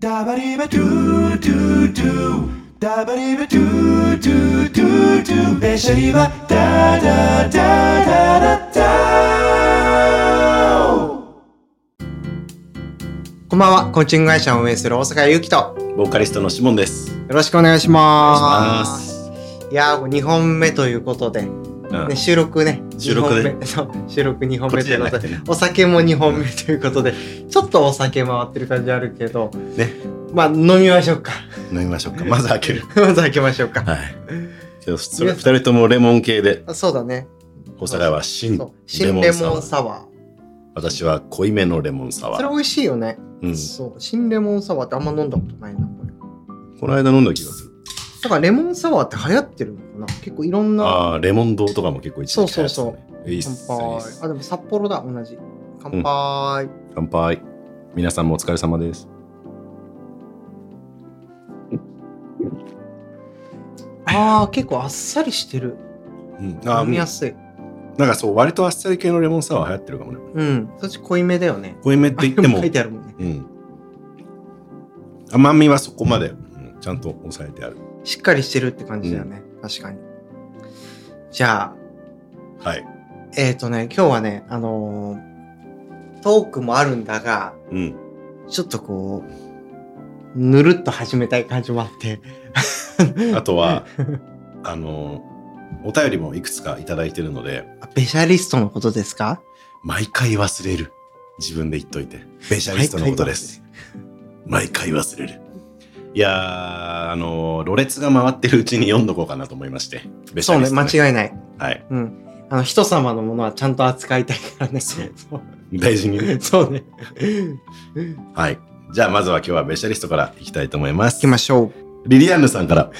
ダバリバドゥドゥドゥダバリバドゥドゥドゥドゥベシャリバダダダダダダこんばんは、コーチング会社を運営する大阪ゆうきと、よボーカリストのシモンです。ろしくお願いしま。お願いしますいやー、2本目ということで、うんね、収録ね、収録で収録2本目ということで、ねお酒も2本目ということで、ちょっとお酒回ってる感じあるけど、ね、まあ飲みましょうか。飲みましょうか。まず開ける。まず開けましょうか。はい。じゃあそれ二人ともレモン系で、あそうだね。お皿は新レモンワー。サワ私は濃いめのレモンサー。ワー。それ美味しいよね。うん。そう。新レモンサワーってあんま飲んだことないな、これ。この間飲んだ気がする。だからレモンサワーって流行ってるのかな結構いろんな。ああ、レモン堂とかも結構一時期そうそうそう流行ってたね。いいっす乾杯あでも札幌だ同じ乾杯、乾杯。皆さんもお疲れ様です。ああ結構あっさりしてるうん。あー飲みやすいなんかそう、割とあっさり系のレモンサワー流行ってるかもね。うんそっち濃いめだよね濃いめって言っても書い、てあるもんねうん。甘みはそこまで、うんちゃんと抑えてある。しっかりしてるって感じだよね、確かにじゃあはい。えっ、ー、とね今日はねあのートークもあるんだがうん。ちょっとこうぬるっと始めたい感じもあって あとは、あの、お便りもいくつかいただいてるので、あベシャリストのことですか？毎回忘れる。自分で言っといて。ベシャリストのことです。毎回忘れる。いやー、あの、ろれつが回ってるうちに読んどこうかなと思いまして。ベシそうね間違いないはい。うんあの人様のものはちゃんと扱いたいからねそう 大事にね。そうねはい。じゃあ、まずは今日はベシャリストからいきたいと思います。行きましょうリリアンヌさんから。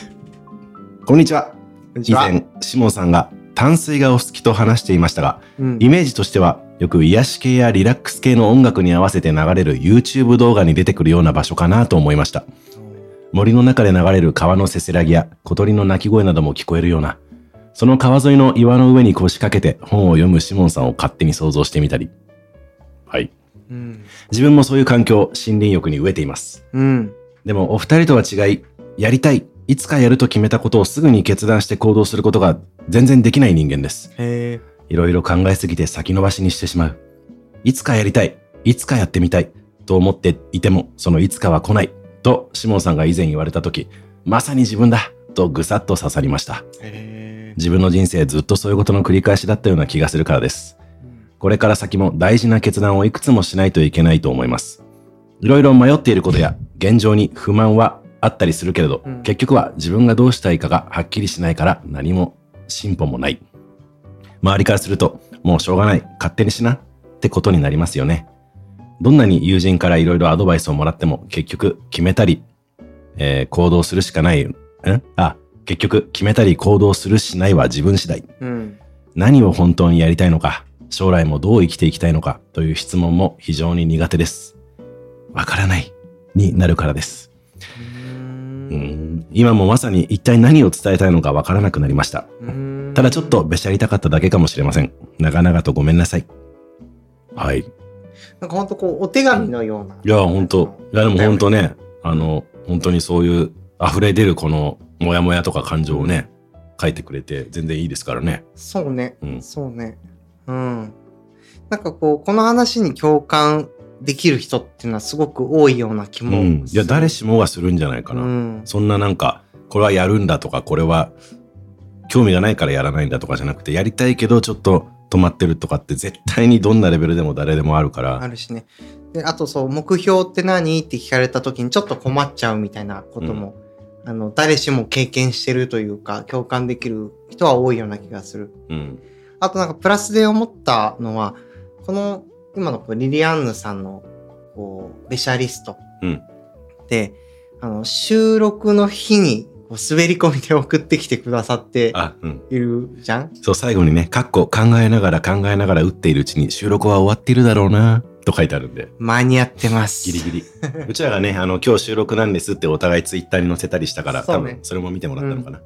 こんにちは。以前、シモンさんが淡水がお好きと話していましたが、うんイメージとしては、よく癒し系やリラックス系の音楽に合わせて流れる YouTube 動画に出てくるような場所かなと思いました。森の中で流れる川のせせらぎや小鳥の鳴き声なども聞こえるような、その川沿いの岩の上に腰掛けて本を読むシモンさんを勝手に想像してみたり。はい。うん自分もそういう環境、森林浴に飢えています。うんでもお二人とは違い、やりたい、いつかやると決めたことをすぐに決断して行動することが全然できない人間です。いろいろ考えすぎて先延ばしにしてしまう。いつかやりたい、いつかやってみたい、と思っていても、そのいつかは来ない、とシモンさんが以前言われたとき、まさに自分だ、とぐさっと刺さりました。へ自分の人生ずっとそういうことの繰り返しだったような気がするからです。これから先も大事な決断をいくつもしないといけないと思います。いろいろ迷っていることや現状に不満はあったりするけれど、うん結局は自分がどうしたいかがはっきりしないから何も進歩もない。周りからすると、もうしょうがない、勝手にしなってことになりますよね。どんなに友人からいろいろアドバイスをもらっても結局決めたり、えー行動するしかない。んあ、結局決めたり行動するしないは自分次第。うん何を本当にやりたいのか、将来もどう生きていきたいのかという質問も非常に苦手です。わからないになるからです。うん今もまさに一体何を伝えたいのかわからなくなりました。うんただちょっとべしゃりたかっただけかもしれません。長々とごめんなさい。はい。いなんかほんとこうお手紙のような、や、本当。いや、でも本当ね、あの、本当にそういう溢れ出るこのモヤモヤとか感情をね、書いてくれて全然いいですからね。そうね、うん。そうね。うん。なんかこうこの話に共感できる人っていうのはすごく多いような気もうん。いや、誰しもがするんじゃないかな。うん。そんななんか、これはやるんだとか、これは興味がないからやらないんだとかじゃなくて、やりたいけどちょっと止まってるとかって絶対にどんなレベルでも誰でもあるから。あるしねであとそう目標って何？って聞かれた時にちょっと困っちゃうみたいなことも、あの誰しも経験してるというか共感できる人は多いような気がするうん。あとなんかプラスで思ったのはこの今のこうリリアンヌさんのこうベシャリストうん。であの収録の日に滑り込みで送ってきてくださって。いるじゃん？そう、最後にね、かっこ考えながら考えながら打っているうちに収録は終わっているだろうな、と書いてあるんで。間に合ってますギリギリ。うちらがね、あの、今日収録なんですってお互いツイッターに載せたりしたから、ね多分それも見てもらったのかな。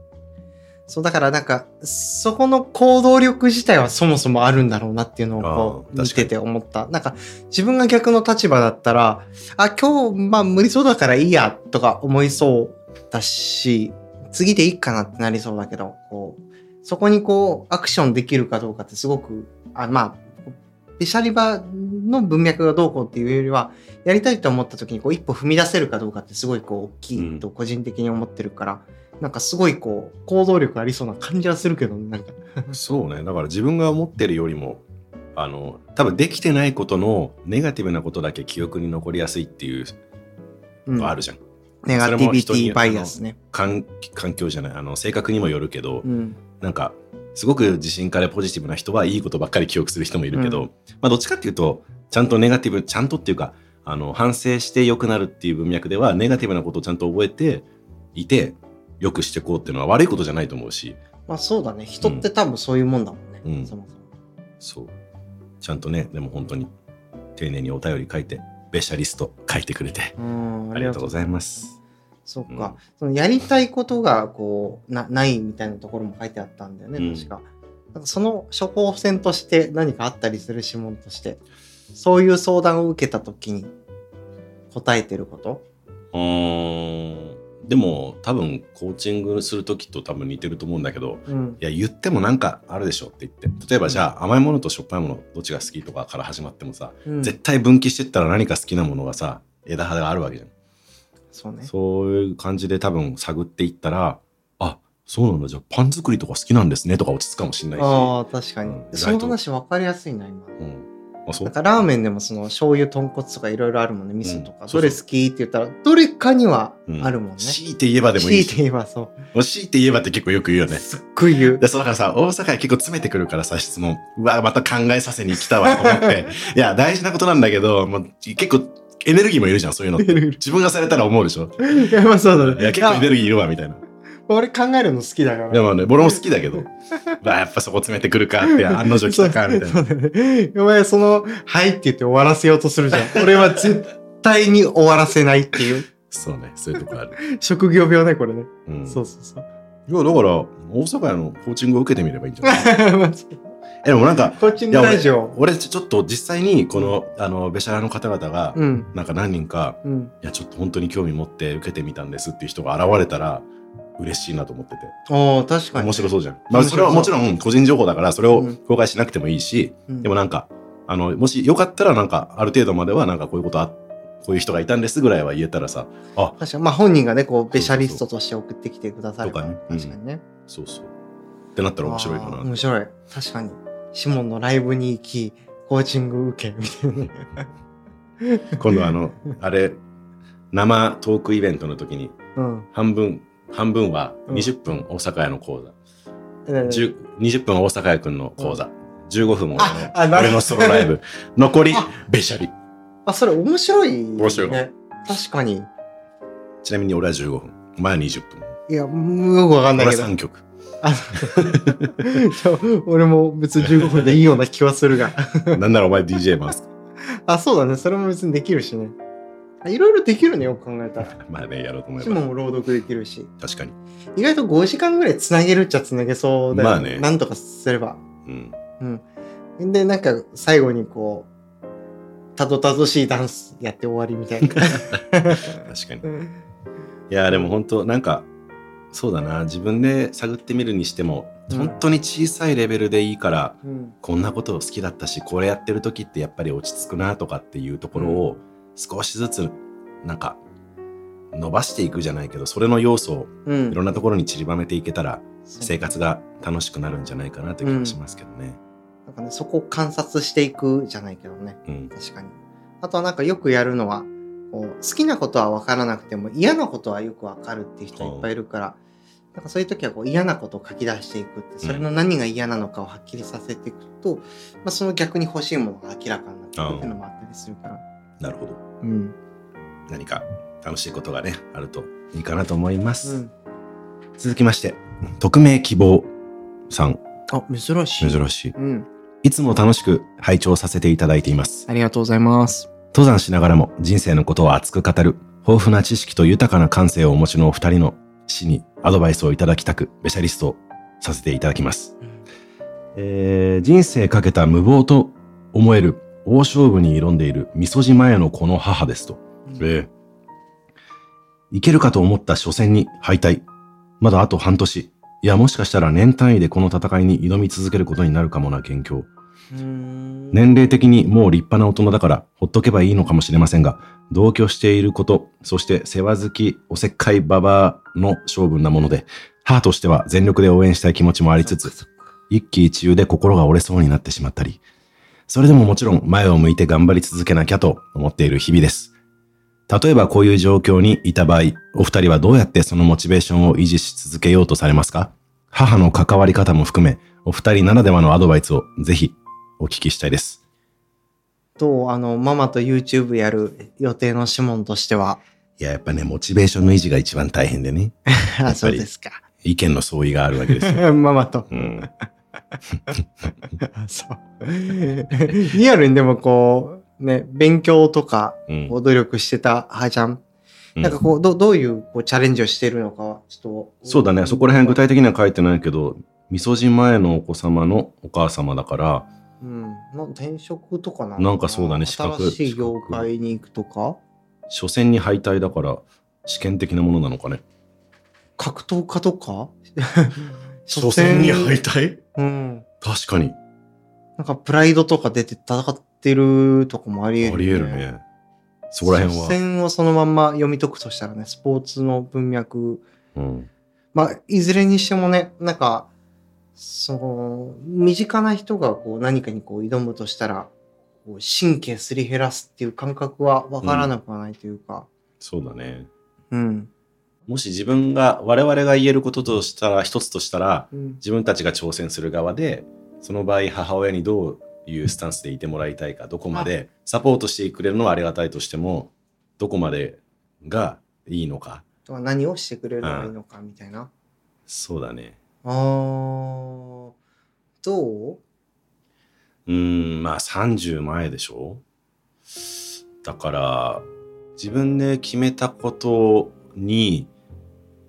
そう、だからなんか、そこの行動力自体はそもそもあるんだろうなっていうのをこう見てて思った。なんか、自分が逆の立場だったら、あ、今日、まあ無理そうだからいいや、とか思いそうだし、次でいいかなってなりそうだけど、こう、そこにこう、アクションできるかどうかってすごく、あ、まあ、ペシャリバの文脈がどうこうっていうよりは、やりたいと思った時にこう一歩踏み出せるかどうかってすごいこう大きいと個人的に思ってるから、なんかすごいこう行動力ありそうな感じはするけどねなんか。そうね。だから自分が思ってるよりもあの多分できてないことのネガティブなことだけ記憶に残りやすいっていううん。のあるじゃん、ネガティビティバイアスね。環環境じゃないあの性格にもよるけど、うん。なんかすごく自信からポジティブな人はいいことばっかり記憶する人もいるけど、うん。まあどっちかっていうとちゃんとネガティブちゃんとっていうかあの反省して良くなるっていう文脈ではネガティブなことをちゃんと覚えていて良くしていこうっていうのは悪いことじゃないと思うし。まあそうだね。人って多分そういうもんだもんね、うん。そもそも。そう。ちゃんとねでも本当に丁寧にお便り書いてベシャリスト書いてくれて。うん。ありがとうございます。そっうん。か、そのやりたいことがこうなないみたいなところも書いてあったんだよね、うん。確か。その処方箋として何かあったりする指紋としてそういう相談を受けた時に答えてること？うーんでも多分コーチングする時と多分似てると思うんだけどうん。いや言ってもなんかあるでしょって言って。例えばじゃあ甘いものとしょっぱいものどっちが好きとかから始まってもさ、うん。絶対分岐してったら何か好きなものがさ枝葉があるわけじゃん。そうね。そういう感じで多分探っていったらあそうなんだ。じゃあパン作りとか好きなんですねとか落ち着くかもしれないし。ああ確かに、うん。その話分かりやすいな今。うんあそう？なんかラーメンでもその醤油豚骨とかいろいろあるもんね味噌とか、どれ好きって言ったらどれかにはあるもんね、強いて言えばでもいいし。強いて言えばそう。強いて言えばって結構よく言うよね。すっごい言う。で、そうだからさ、大阪は結構詰めてくるからさ、質問。うわ、また考えさせに来たわと思って。いや、大事なことなんだけど、もう結構エネルギーもいるじゃん、そういうの自分がされたら思うでしょ？いやまあそうだね。いや、結構エネルギーいるわ、みたいな。俺考えるの好きだからでもね、俺も好きだけど、う わ、やっぱそこ詰めてくるかって、案の定来たか、みたいな。ね。お前その、はいって言って終わらせようとするじゃん。俺は絶対に終わらせないっていう。そうね、そういうとこある。職業病ね、これね。うん。そうそうそう。いや、だから、大阪屋のコーチングを受けてみればいいんじゃない？まあえ、でもなんか、コーチングラジオ。俺ちょっと実際に、この、あの、ベシャラの方々が、うん。なんか何人か、うん。いや、ちょっと本当に興味持って受けてみたんですっていう人が現れたら、嬉しいなと思ってて。おー、確かに。面白そうじゃん。まあ、それはもちろん個人情報だから、それをうん公開しなくてもいいし、うんでもなんか、あの、もしよかったらなんか、ある程度まではなんかこういうことあ、こういう人がいたんですぐらいは言えたらさ、あ、確かに。まあ本人がね、こう、ベシャリストとして送ってきてくださるから。とかね確かにね。そうそう。ってなったら面白いかな。面白い。確かに。シモンのライブに行き、コーチング受け、みたいな。今度あの、あれ、生トークイベントの時に、うん。半分、半分はうん20分大阪屋の講座、え10 20分大阪屋くんの講座、15分俺の俺のソロライブ、残りあ、べしゃり。あ、それ面白い、ね。面白い確かに。ちなみに俺は15分。お前は20分。いや、もうよくわかんない俺はけど。3曲。あそう俺も別に15分でいいような気はするが。なんならお前 DJ 回す。あ、そうだね。それも別にできるしね。あいろいろできるね、よく考えたら。まあね、やろうと思えシば。モも朗読できるし。確かに。意外と5時間ぐらいつなげるっちゃつなげそうだよ、まあねなんとかすれば。うん。うん。で、なんか最後にこう、たどたどしいダンスやって終わりみたいな。確かに。いや、でも本当なんか、そうだな。自分で探ってみるにしても、うん本当に小さいレベルでいいから、うん。こんなことを好きだったし、これやってる時ってやっぱり落ち着くなとかっていうところを少しずつ、なんか、伸ばしていくじゃないけど、それの要素をうん。いろんなところに散りばめていけたら、生活が楽しくなるんじゃないかなという気がしますけどね。なんかね、そこを観察していくじゃないけどね。うん。確かに。あとはなんかよくやるのは、こう好きなことは分からなくても嫌なことはよく分かるっていう人いっぱいいるから、なんかそういう時はこう嫌なことを書き出していくって、それの何が嫌なのかをはっきりさせていくと、まあ、その逆に欲しいものが明らかになっていくっていうのもあったりするから。なるほど。うん。何か楽しいことがね、あるといいかなと思います。うん。続きまして、匿名希望さん、あ、珍しい。珍しい。うん。いつも楽しく拝聴させていただいています。ありがとうございます。登山しながらも人生のことを熱く語る、豊富な知識と豊かな感性をお持ちのお二人の死にアドバイスをいただきたく、ベシャリストをさせていただきます。えー人生かけた無謀と思える大勝負に挑んでいるみそじ前のこの母ですと。ええいけるかと思った初戦に敗退。まだあと半年。いや、もしかしたら年単位でこの戦いに挑み続けることになるかもな、元凶。うん年齢的にもう立派な大人だからほっとけばいいのかもしれませんが、同居していること、そして世話好き、おせっかいババアの性分なもので、母としては全力で応援したい気持ちもありつつ、一喜一憂で心が折れそうになってしまったり、それでももちろん前を向いて頑張り続けなきゃと思っている日々です。例えばこういう状況にいた場合、お二人はどうやってそのモチベーションを維持し続けようとされますか？母の関わり方も含め、お二人ならではのアドバイスをぜひお聞きしたいです。と、あの、ママと YouTube やる予定のシモンとしては。いや、やっぱね、モチベーションの維持が一番大変でね。あ、そうですか。意見の相違があるわけですよ。ママと。うん。そう。リアルにでもこう、ね、勉強とか、努力してた母ちゃん。うんなんかこう、どどういうこうチャレンジをしているのかは、ちょっと。そうだね。そこら辺具体的には書いてないけど、みそじ前のお子様のお母様だから、うん。なん転職とかなな？んかそうだね資格新しい業界に行くとか？初戦に敗退だから、試験的なものなのかね。格闘家とか？退？うん。確かに。なんかプライドとか出て戦ってるとかもありあ得る、り得る。ね。そこら辺初は。戦をそのまんま読み解くとしたらね、スポーツの文脈。うん。まあ、いずれにしてもね、なんか、その、身近な人がこう何かにこう挑むとしたら、こう神経すり減らすっていう感覚はわからなくはないというか、そうだね。うん。もし自分が、我々が言えることとしたら、一つとしたら、うん。自分たちが挑戦する側で、その場合母親にどういうスタンスでいてもらいたいか、どこまでサポートしてくれるのはありがたいとしても、どこまでがいいのか。とは何をしてくれればいいのかみたいな。そうだね。あー、どう？うーん、まあ30前でしょ？だから、自分で決めたことに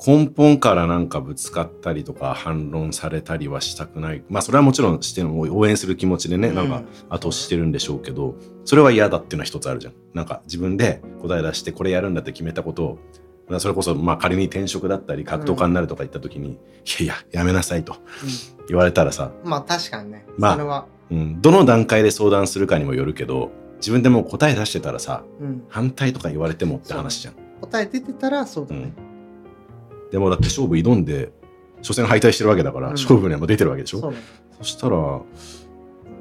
根本からなんかぶつかったりとか反論されたりはしたくない。まあそれはもちろんしても応援する気持ちでね、なんか後押ししてるんでしょうけど、それは嫌だっていうのは一つあるじゃん。なんか自分で答え出してこれやるんだって決めたことを、まあそれこそまあ仮に転職だったり格闘家になるとか言った時に、いやいや、やめなさいと言われたらさ、まあ確かにね。まあそれは、うん、どの段階で相談するかにもよるけど、自分でもう答え出してたらさ、うん。反対とか言われてもって話じゃん。答え出てたらそうだね。でもだって勝負挑んで、初戦敗退してるわけだから、うん勝負にはもう出てるわけでしょ？そう。そしたら、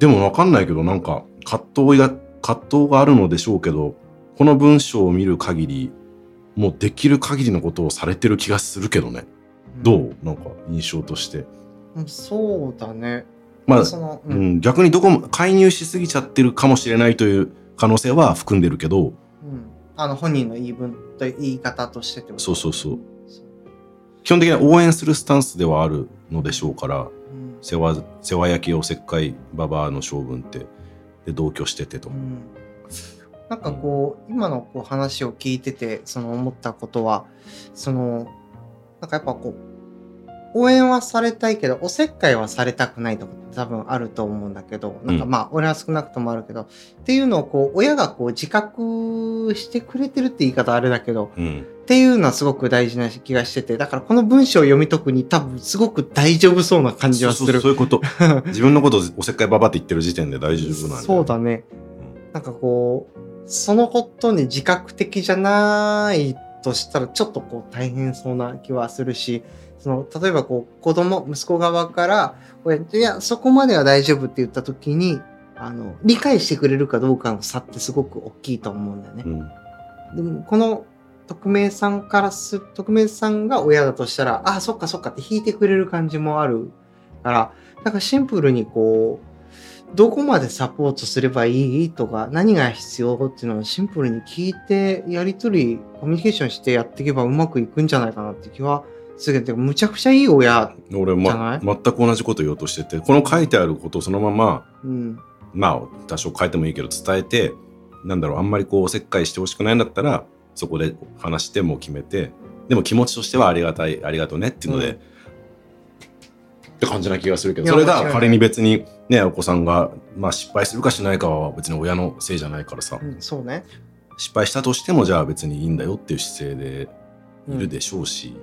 でもわかんないけど、なんか葛藤が、葛藤があるのでしょうけど、この文章を見る限り、もうできる限りのことをされてる気がするけどね。どう？なんか印象として。うんそうだね。まあ、その、う。うんん、逆にどこも介入しすぎちゃってるかもしれないという可能性は含んでるけど、うんあの、本人の言い分と言い方としてってこと？そうそうそう。基本的には応援するスタンスではあるのでしょうから、うん世話世話焼きおせっかいババアの性分ってで同居しててとう。んなんかこう、今のこう話を聞いてて、その思ったことは、その、なんかやっぱこう、応援はされたいけど、おせっかいはされたくないとか多分あると思うんだけど、なんかうんまあ、俺は少なくともあるけど、っていうのをこう、親がこう自覚してくれてるって言い方あれだけど、うん。っていうのはすごく大事な気がしてて、だからこの文章を読み解くに多分すごく大丈夫そうな感じはする。そういうこと。自分のことをおせっかいババアって言ってる時点で大丈夫なんだよそうだね。なんかこう、そのことに自覚的じゃないとしたらちょっとこう大変そうな気はするし、その、例えばこう子供、息子側から、親いや、そこまでは大丈夫って言った時に、あの、理解してくれるかどうかの差ってすごく大きいと思うんだよねう。ん。でも、この、匿名さんからす、匿名さんが親だとしたら、あ、そっかそっかって引いてくれる感じもあるから、なんかシンプルにこう、どこまでサポートすればいいとか、何が必要っていうのをシンプルに聞いて、やりとり、コミュニケーションしてやっていけばうまくいくんじゃないかなって気はするけど、むちゃくちゃいい親。俺、じゃなま、い？全く同じこと言おうとしてて、この書いてあることをそのまま、うん。まあ、多少変えてもいいけど伝えて、なんだろう、あんまりこう、おせっかいしてほしくないんだったら、そこで話してもう決めて、でも気持ちとしてはありがたい、ありがとうねっていうので、うんって感じな気がするけど、それが仮に別にね、お子さんが、まあ失敗するかしないかは別に親のせいじゃないからさ、うん、そうね。失敗したとしてもじゃあ別にいいんだよっていう姿勢でいるでしょうし、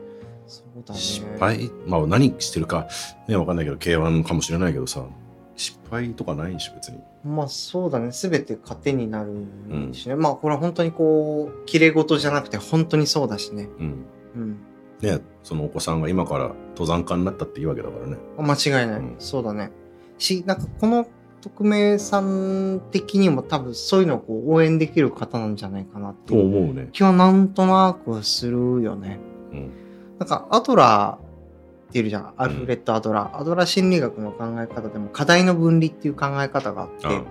そうだね。失敗、まあ何してるかね、わかんないけど、K1 かもしれないけどさ、失敗とかないし別に。まあそうだね。すべて糧になるしね。まあこれは本当にこう、綺麗事じゃなくて本当にそうだしね。うん。うん。ね、そのお子さんが今から登山家になったっていうわけだからね。間違いない。うんそうだね。し、なんかこの匿名さん的にも多分そういうのをこう応援できる方なんじゃないかなってという思うね。気はなんとなくするよね。うん。なんかアドラーっているじゃん。アルフレッド・アドラー。アドラー心理学の考え方でも課題の分離っていう考え方があって、あ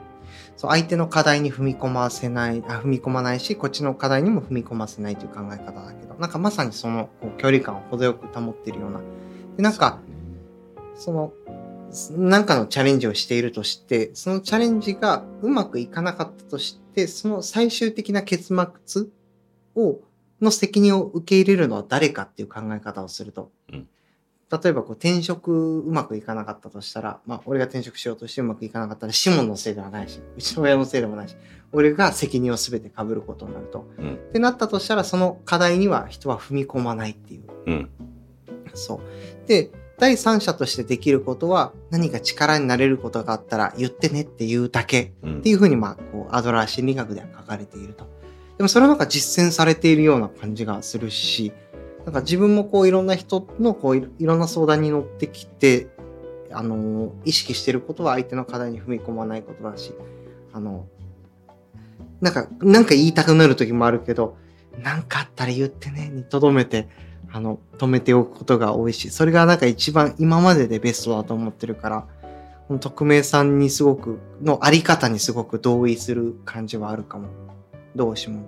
そう相手の課題に踏み込ませないあ、踏み込まないし、こっちの課題にも踏み込ませないという考え方だけど、なんかまさにそのこう距離感を程よく保っているような。でなんか、その、なんかのチャレンジをしているとして、そのチャレンジがうまくいかなかったとして、その最終的な結末を、の責任を受け入れるのは誰かっていう考え方をすると。うん例えばこう転職うまくいかなかったとしたら、まあ俺が転職しようとしてうまくいかなかったらシモンのせいではないし、うちの親のせいでもないし、俺が責任を全て被ることになると。うんってなったとしたら、その課題には人は踏み込まないっていう。うん。そう。で、第三者としてできることは、何か力になれることがあったら言ってねっていうだけうん。っていうふうに、まあ、こう、アドラー心理学では書かれていると。でもそれはなんか実践されているような感じがするし、なんか自分もこういろんな人のこういろんな相談に乗ってきて、あの、意識してることは相手の課題に踏み込まないことだし、あの、なんか、なんか言いたくなる時もあるけど、なんかあったら言ってね、にとどめて、あの、止めておくことが多いし、それがなんか一番今まででベストだと思ってるから、匿名さんにすごく、のあり方にすごく同意する感じはあるかも。どうしも。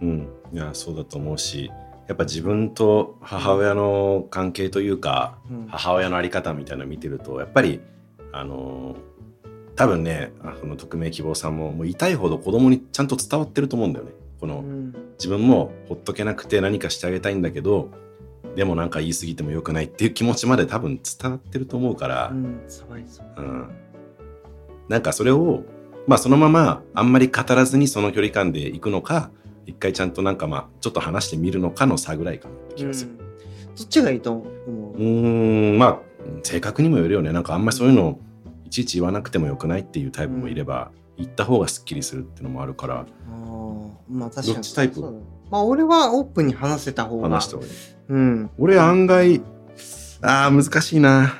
うん。いや、そうだと思うし、やっぱ自分と母親の関係というか、うん。母親のあり方みたいなの見てると、やっぱり、あのー多分ね、あこの匿名希望さんも、もう痛いほど子供にちゃんと伝わってると思うんだよね。この、うん自分もほっとけなくて何かしてあげたいんだけど、でもなんか言い過ぎてもよくないっていう気持ちまで多分伝わってると思うから、うん、そうん、なんかそれを、まあそのままあんまり語らずにその距離感で行くのか、一回ちゃんとなんかまあちょっと話してみるのかの差ぐらいかなって気がする。うんどっちがいいと思う？ーん、まあ性格にもよるよね。なんかあんまりそういうのをいちいち言わなくてもよくないっていうタイプもいれば、言った方がすっきりするっていうのもあるから、うああ、まあ確かに。どっちタイプ？まあ俺はオープンに話せた方が。話した方がいい。うん。俺案外、ああ、難しいな。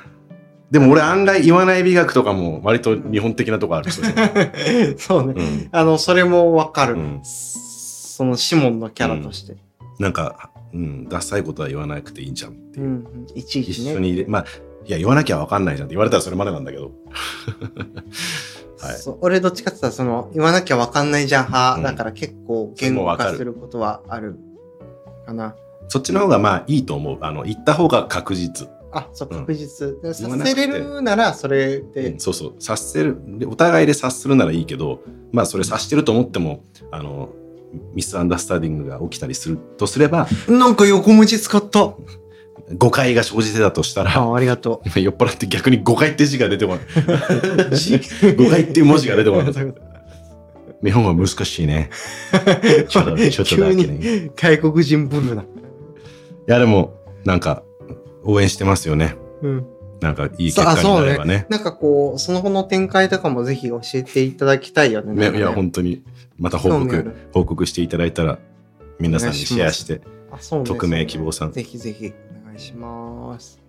でも俺案外言わない美学とかも割と日本的なとこある。そうね。うん、あの、それもわかる、うんそのシモンのキャラとして。なんか、うん、ダサいことは言わなくていいんじゃんっていう。うん。いちいちね。一緒にまあ、いや、言わなきゃわかんないじゃんって言われたらそれまでなんだけど。はい。俺どっちかって言ったらその言わなきゃわかんないじゃん派、うんだから結構言語化することはあるかな。そっちの方がまあいいと思う。あの、言った方が確実。あ、そう、うん確実。で言さわなくてせれるならそれで、うんそうそう。察せる。でお互いで察するならいいけど、まあそれ察してると思っても、あの、ミスアンダースタンディングが起きたりするとすれば、なんか横文字使った。誤解が生じてたとしたら、あ、ありがと今酔っ払って逆に誤解って字が出てこない。う。誤解っていう文字が出てこない。日本は難しいね。ちょっと、ちょっとだ急けね。に外国人ブルーな。いやでも、なんか、応援してますよね。うん。なんか、いい結果になればね。なんかこう、その後の展開とかもぜひ教えていただきたいよね。ねねいや、本当に、また報告報告していただいたら、皆さんにシェアして、あそうね匿名希望さんぜひぜひお願いします。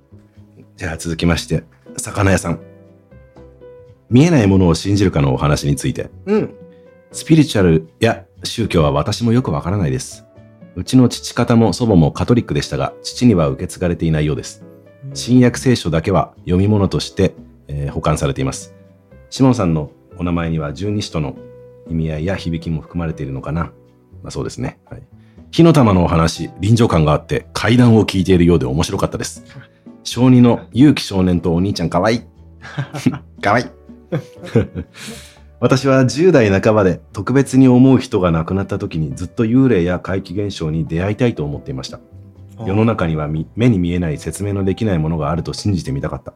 じゃあ続きまして、魚屋さん。見えないものを信じるかのお話について。うん。スピリチュアルや宗教は私もよくわからないです。うちの父方も祖母もカトリックでしたが、父には受け継がれていないようです。新約聖書だけは読み物として、えー保管されています。シモンさんのお名前には十二使徒の意味合いや響きも含まれているのかな？まあそうですね。はい、火の玉のお話、臨場感があって階段を聞いているようで面白かったです。小児の勇気少年とお兄ちゃんかわいい。かわいい。私は10代半ばで特別に思う人が亡くなった時にずっと幽霊や怪奇現象に出会いたいと思っていました。世の中には目に見えない説明のできないものがあると信じてみたかった。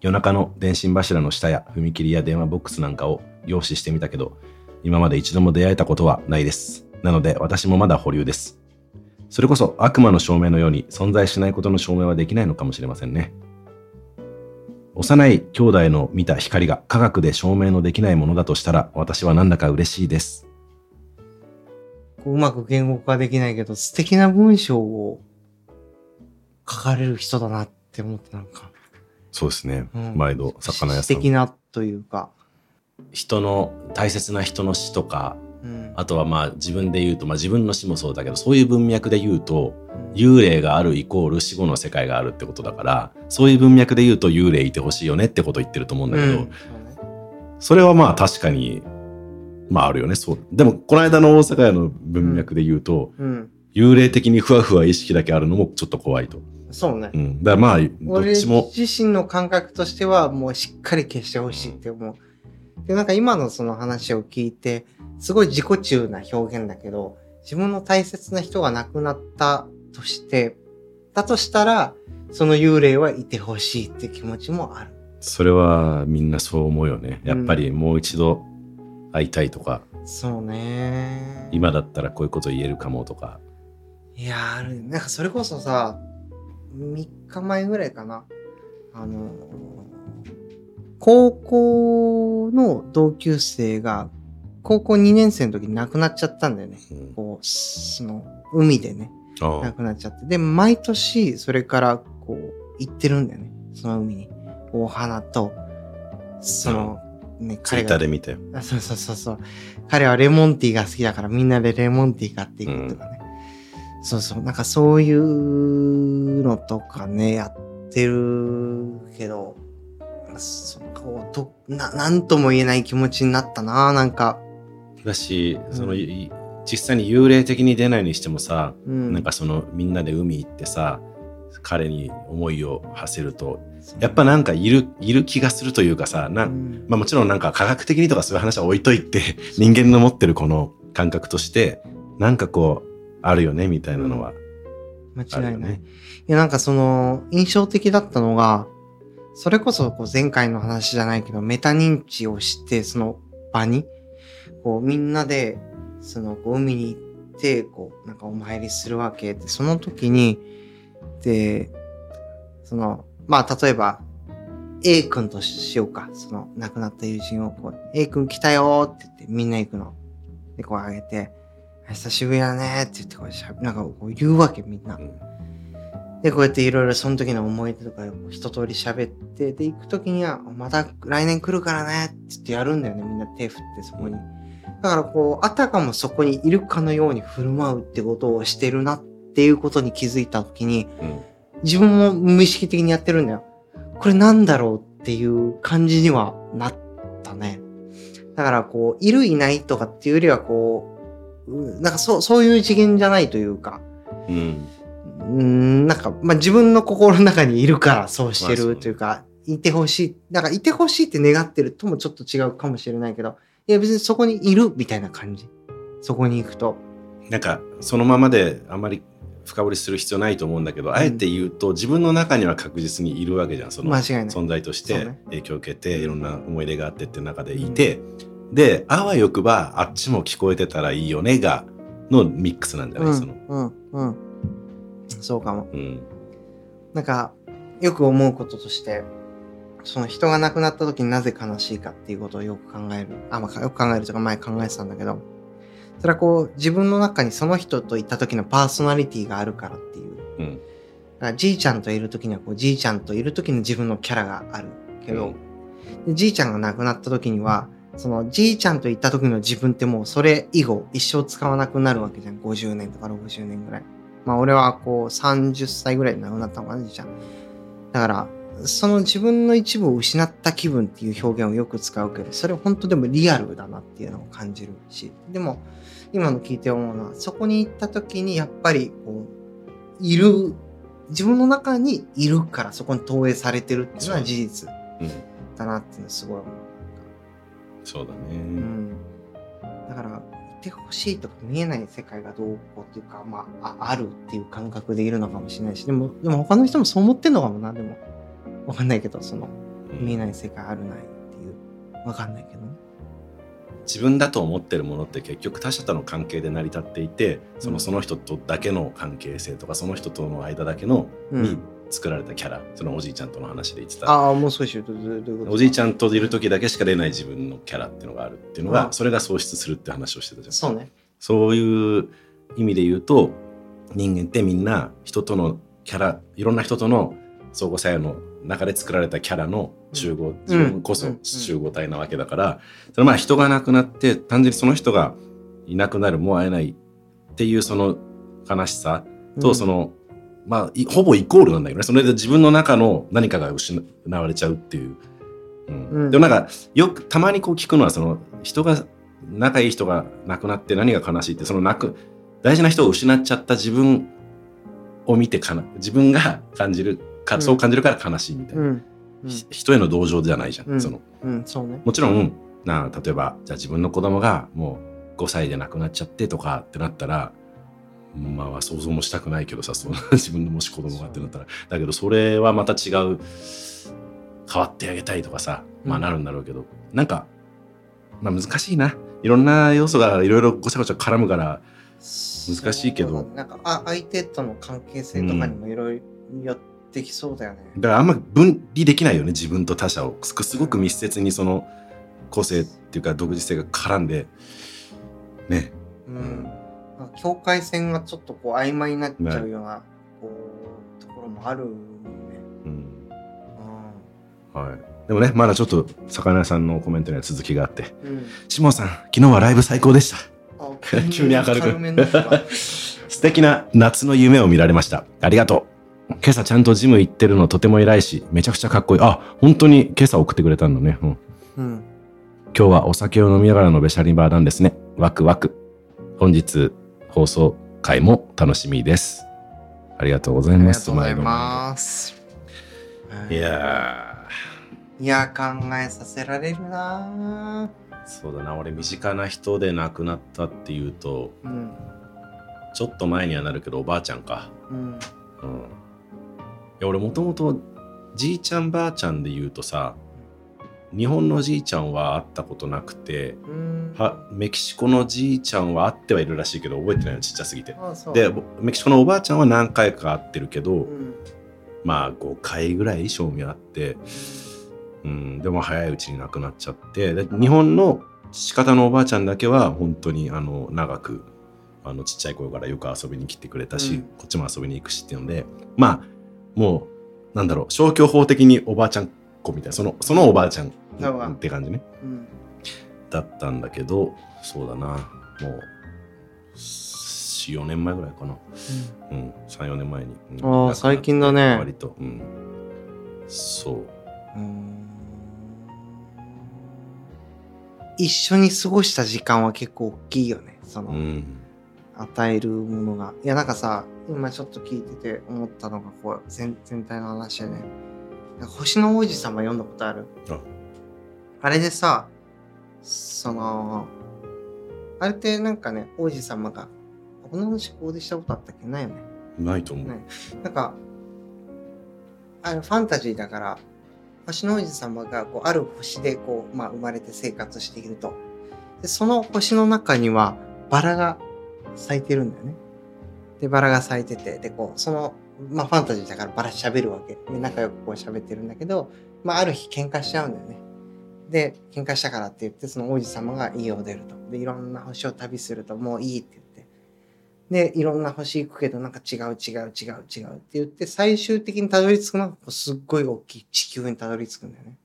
夜中の電信柱の下や踏切や電話ボックスなんかを凝視してみたけど、今まで一度も出会えたことはないです。なので私もまだ保留です。それこそ悪魔の証明のように存在しないことの証明はできないのかもしれませんね。幼い兄弟の見た光が科学で証明のできないものだとしたら私はなんだか嬉しいです。こううまく言語化できないけど、素敵な文章を書かれる人だなって思ってなんか。そうですね。うん毎度魚屋素さん。敵なというか。人の大切な人の死とかうん。あとはまあ自分で言うと、まあ、自分の死もそうだけどそういう文脈で言うとうん幽霊があるイコール死後の世界があるってことだからそういう文脈で言うと幽霊いてほしいよねってことを言ってると思うんだけど、うんそれはまあ確かにまああるよねそうでもこの間の大阪屋の文脈で言うと、うん。幽霊的にふわふわ意識だけあるのもちょっと怖いと、そうねう。ん、だからまあどっ俺ちも自身の感覚としてはもうしっかり消してほしいって思う。で、なんか今のその話を聞いて、すごい自己中な表現だけど、自分の大切な人が亡くなったとして、だとしたら、その幽霊はいてほしいって気持ちもある。それはみんなそう思うよねやっぱりもう一度会いたいとか、そうね。今だったらこういうこと言えるかもとかいやーあるなんかそれこそさ3日前ぐらいかな。あの高校の同級生が高校2年生の時に亡くなっちゃったんだよね。うん。こうその海でね。あ亡あくなっちゃって。で毎年それからこう行ってるんだよね。その海に。お花とその、ねツイッターで見たよ。あそうそうそうそう。彼はレモンティーが好きだからみんなでレモンティー買っていくとかね。そうそう。なんかそういうのとかね、やってるけど、そこうとな、なんとも言えない気持ちになったな、なんか。だし、うんそのい実際に幽霊的に出ないにしてもさ、うん。なんかそのみんなで海行ってさ彼に思いを馳せるとやっぱなんかいるいる気がするというかさな、うんまあ、もちろんなんか科学的にとかそういう話は置いといて人間の持ってるこの感覚としてなんかこうあるよねみたいなのは間違いない。いや、なんかその、印象的だったのが、それこそこう前回の話じゃないけど、メタ認知をして、その場に、こうみんなで、そのこう海に行って、こうなんかお参りするわけで、その時に、で、その、まあ例えば、A 君としようか。その亡くなった友人をこう、A 君来たよーって言ってみんな行くの。で、こうあげて、久しぶりだねーって言ってこうしゃべなんかこう言うわけみんな。うんで、こうやっていろいろその時の思い出とかを一通り喋って、で、行く時には、また来年来るからねって言ってやるんだよね。みんな手振ってそこに。だからこう、あたかもそこにいるかのように振る舞うってことをしてるなっていうことに気づいた時に、うん自分も無意識的にやってるんだよ。これなんだろうっていう感じにはなったね。だからこう、いるいないとかっていうよりはこう、うなんかそう、そういう次元じゃないというか、うんうーん、なんか、まあ、自分の心の中にいるからそうしてるというか、いてほしい。なんか、いてほしいって願ってるともちょっと違うかもしれないけど、いや、別にそこにいるみたいな感じ。そこに行くと。なんかそのままであんまり深掘りする必要ないと思うんだけど、あえて言うと自分の中には確実にいるわけじゃんその。存在として影響を受けていろんな思い出があってって中でいて、であわよくばあっちも聞こえてたらいいよねがのミックスなんじゃない、その。うん、うん、うん。そうかも。うん。なんか、よく思うこととして、その人が亡くなった時になぜ悲しいかっていうことをよく考える。あ、まあ、よく考えるとか前考えてたんだけど、それはこう、自分の中にその人といた時のパーソナリティがあるからっていう。うん。だからじいちゃんといる時にはこう、じいちゃんといる時に自分のキャラがあるけど、でじいちゃんが亡くなった時には、そのじいちゃんといった時の自分ってもうそれ以後一生使わなくなるわけじゃん。50年とか60年ぐらい。まあ俺はこう30歳ぐらいで亡くなったのかな、じいちゃん。だから、その自分の一部を失った気分っていう表現をよく使うけど、それ本当でもリアルだなっていうのを感じるし、でも今の聞いて思うのは、そこに行った時にやっぱりこう、いる、自分の中にいるからそこに投影されてるっていうのは事実だなっていうのはすごい思う。そうだね、うん。だから、手が欲しいとか見えない世界がどうこうっていうか、まあ、ああるっていう感覚でいるのかもしれないし、でも、でも他の人もそう思ってんのかもな、でも。わかんないけど、その、見えない世界あるないっていう。わかんないけどね。自分だと思ってるものって結局他者との関係で成り立っていてそのうんその人とだけの関係性とかその人との間だけのうんに作られたキャラ、そのおじいちゃんとの話で言ってた。ああ、もう少し言うと、どうどういうこと？おじいちゃんといる時だけしか出ない自分のキャラっていうのがあるっていうのが、うん。それが喪失するって話をしてたじゃん。そうね。そういう意味で言うと人間ってみんな人とのキャラいろんな人との相互作用の中で作られたキャラの集合、自分こそうん。集合体なわけだから、それまあ人が亡くなって単純にその人がいなくなるもう会えないっていうその悲しさとその、まあいほぼイコールなんだけどねそれで自分の中の何かが失われちゃうっていう。うんうんでもなんかよくたまにこう聞くのはその人が仲いい人が亡くなって何が悲しいってその亡く大事な人を失っちゃった自分を見てかな自分が感じるか、うんそう感じるから悲しいみたいな、うん。ひ人への同情じゃないじゃん、うんそのうん、そうね。もちろんな例えばじゃあ自分の子供がもう5歳で亡くなっちゃってとかってなったらまあ想像もしたくないけどさその 自分のもし子供がってなったら。だけどそれはまた違う。変わってあげたいとかさまあうんなるんだろうけど、なんか、まあ、難しいな。いろんな要素がいろいろごちゃごちゃ絡むから難しいけど。なんかあ相手との関係性とかにもいろいろ寄ってきそうだよね。だからあんま分離できないよね自分と他者を。すすごく密接にその個性っていうか独自性が絡んで。ね。うん。境界線がちょっとこう曖昧になっちゃうような、こうところもあるね。でもねまだちょっと魚屋さんのコメントには続きがあってん。うん。シモンさん昨日はライブ最高でしたあ急に明るく 素敵な夏の夢を見られました。ありがとう。今朝ちゃんとジム行ってるのとても偉いし、めちゃくちゃかっこいい。あ、本当に今朝送ってくれたんだね。うん、うん。今日はお酒を飲みながらのベシャリバーなんですね。ワクワク。本日放送回も楽しみです。ありがとうございありがます。とうございます。いやいや、考えさせられるなー、そうだな。俺身近な人で亡くなったっていうと、ぁうん。ちょっと前にはなるけどおばあちゃんか。うん。うん。いや、俺もともとじいちゃんばあちゃんで言うとさ、日本のじいちゃんは会ったことなくて、うん。はメキシコのじいちゃんは会ってはいるらしいけど覚えてないのちっちゃすぎて。で、メキシコのおばあちゃんは何回か会ってるけど、うん。まあ5回ぐらい賞味あって、うん、でも早いうちに亡くなっちゃって、で日本の父方のおばあちゃんだけは本当にあの長くあのちっちゃい頃からよく遊びに来てくれたし、うんこっちも遊びに行くしっていうのでまあもうなんだろう消去法的におばあちゃん子みたいなそのそのおばあちゃんって感じね。うん。だったんだけどそうだな。もう44年前ぐらいかな。うん。34年前に、うん。あー最近だね。割と。うん。そう。うん。一緒に過ごした時間は結構大きいよね。その、うん。与えるものが。いや、なんかさ、今ちょっと聞いてて思ったのが、こう、全全体の話でね。星の王子様読んだことある？ああれでさ、その、あれってなんかね、王子様が、この話ここでしたことあったっけ？ないよね。ないと思う、ねなんか、あれファンタジーだから、星の王子様がこうある星でこう、まあ、生まれて生活していると。で、その星の中にはバラが咲いてるんだよね。で、バラが咲いてて、で、こう、その、まあファンタジーだからバラ喋るわけ。で、仲良くこう喋ってるんだけど、まあある日喧嘩しちゃうんだよね。で、喧嘩したからって言って、その王子様が家を出ると。で、いろんな星を旅すると、もういいって言って。で、いろんな星行くけど、なんか違う違う違う違うって言って、最終的にたどり着くのが、すっごい大きい地球にたどり着くんだよね。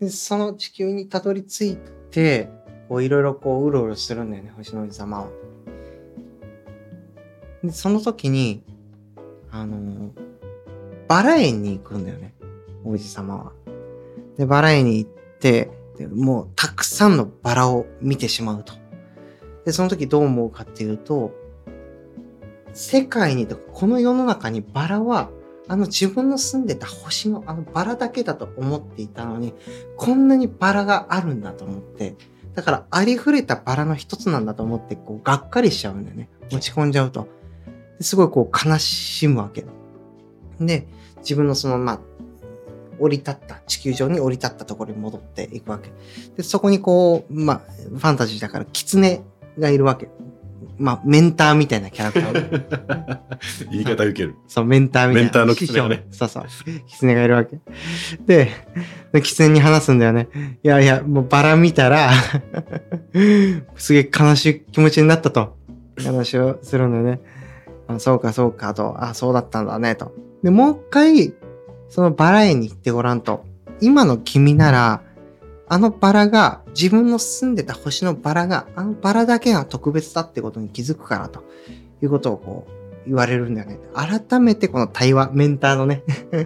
で、その地球にたどり着いて、こういろいろこううろうろするんだよね、星の王子様は。で、その時に、あのバラ園に行くんだよね、王子様は。で、バラ園に行って、でもうたくさんのバラを見てしまうと。で、その時どう思うかっていうと、世界にとか、この世の中にバラは、あの自分の住んでた星のあのバラだけだと思っていたのに、こんなにバラがあるんだと思って、だから、ありふれたバラの一つなんだと思って、こう、がっかりしちゃうんだよね。落ち込んじゃうと。ですごいこう、悲しむわけ。で、自分のその、まあ、降り立った、地球上に降り立ったところに戻っていくわけ。で、そこにこう、まあ、ファンタジーだから、狐がいるわけ。まあ、メンターみたいなキャラクター。言い方受ける。そう、メンターみたいな。メンターの狐がね そうそう。狐がいるわけ。で、で狐に話すんだよね。いやいや、もうバラ見たら、すげえ悲しい気持ちになったと。話をするんだよね。あそうか、そうか、と。あ、そうだったんだね、と。で、もう一回、そのバラ園に行ってごらんと。今の君なら、あのバラが、自分の住んでた星のバラが、あのバラだけが特別だってことに気づくから、ということをこう、言われるんだよね。改めてこの対話、メンターのね、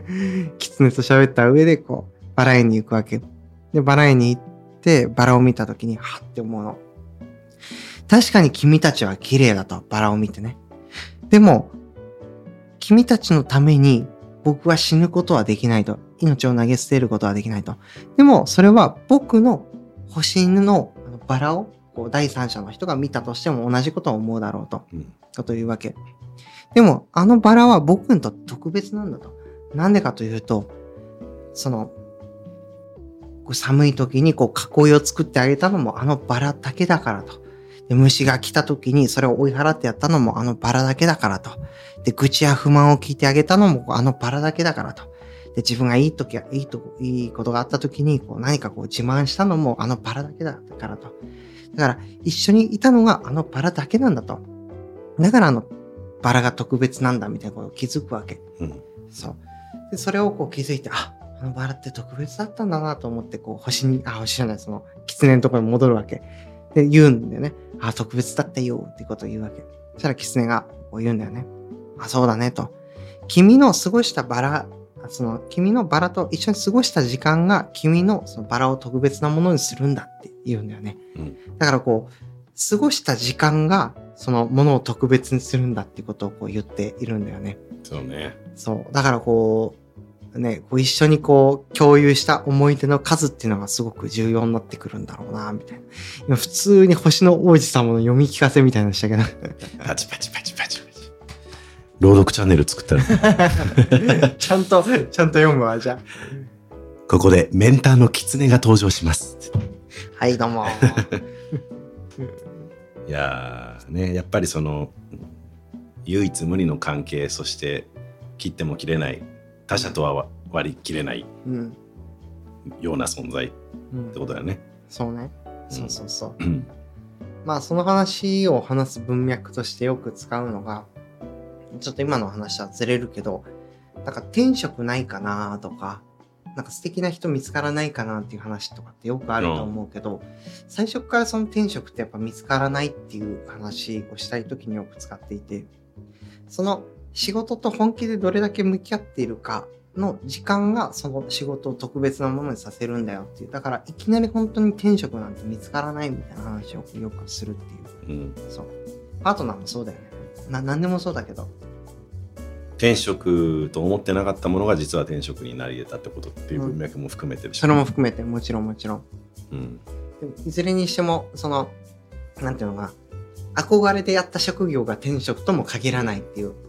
狐と喋った上で、こう、バラ園に行くわけ。で、バラ園に行って、バラを見たときに、はって思うの。確かに君たちは綺麗だと、バラを見てね。でも、君たちのために僕は死ぬことはできないと。命を投げ捨てることはできないと。でも、それは僕の星犬のバラをこう第三者の人が見たとしても同じことを思うだろうと。うんことを言うわけ。でも、あのバラは僕にとって特別なんだと。なんでかというと、その、寒い時にこう囲いを作ってあげたのもあのバラだけだからと。で虫が来た時にそれを追い払ってやったのもあのバラだけだからと。で、愚痴や不満を聞いてあげたのもあのバラだけだからと。で、自分がいい時は、いいとこ、いいことがあった時にこう何かこう自慢したのもあのバラだけだからと。だから、一緒にいたのがあのバラだけなんだと。だからあのバラが特別なんだみたいなことを気づくわけ。うん。そう。で、それをこう気づいて、あ、あのバラって特別だったんだなと思って、こう星に、あ、星じゃない、その、狐のところに戻るわけ。で、言うんだよね。あ、特別だったよってことを言うわけ。そしたら狐がこう言うんだよね。あ、そうだねと。君の過ごしたバラ、その、君のバラと一緒に過ごした時間が、君のそのバラを特別なものにするんだって言うんだよね。うんだからこう、過ごした時間が、そのものを特別にするんだってことをこう言っているんだよね。そうね。そう。だからこう、ね、こう一緒にこう共有した思い出の数っていうのがすごく重要になってくるんだろうな、みたいな。今普通に星の王子様の読み聞かせみたいなのしたけど。パチパチパチパチパチ。朗読チャンネル作ったら、ちゃんと、ちゃんと読むわ、じゃここでメンターの狐が登場します。あ。はい、どうも。いやーね、やっぱりその、唯一無二の関係、そして切っても切れない、他者とは割り切れないうん。ような存在っうんてことだよね。そうね。そうそうそう。うん。まあその話を話す文脈としてよく使うのが、ちょっと今の話はずれるけど、なんか転職ないかなとか、なんか素敵な人見つからないかなっていう話とかってよくあると思うけど、最初からその転職ってやっぱ見つからないっていう話をしたい時によく使っていて、その仕事と本気でどれだけ向き合っているかの時間がその仕事を特別なものにさせるんだよっていう。だからいきなり本当に転職なんて見つからないみたいな話をよくするっていう。うん、そう。パートナーもそうだよね。な、なんでもそうだけど。転職と思ってなかったものが実は転職になり得たってことっていう文脈も含めてるし、それも含めてもちろんもちろん。うん、でもいずれにしても、その、なんていうのかな、憧れでやった職業が転職とも限らないっていう。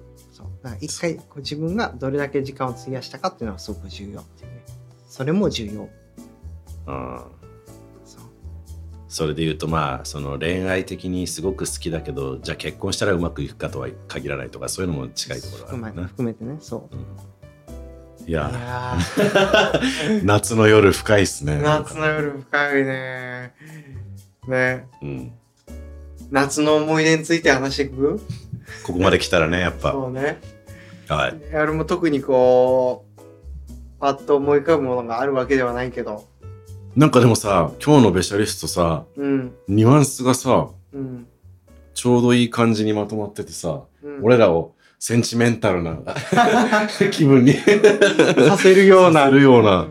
一回こう自分がどれだけ時間を費やしたかっていうのはすごく重要っていうね。それも重要。あーそれで言うとまあその恋愛的にすごく好きだけどじゃあ結婚したらうまくいくかとは限らないとかそういうのも近いところがあ含めるな、含めてね、そう。うんいいやや 夏の夜深いっすねー、夏の夜深いね。ね。うん、夏の思い出について話していく？ここまで来たらねやっぱそうね。はい俺も特にこう、パッと思い浮かぶものがあるわけではないけど。なんかでもさ今日のベシャリストさうん。ニュアンスがさうん。ちょうどいい感じにまとまっててさ、うん、俺らをセンチメンタルな 気分に させるようなさせるような、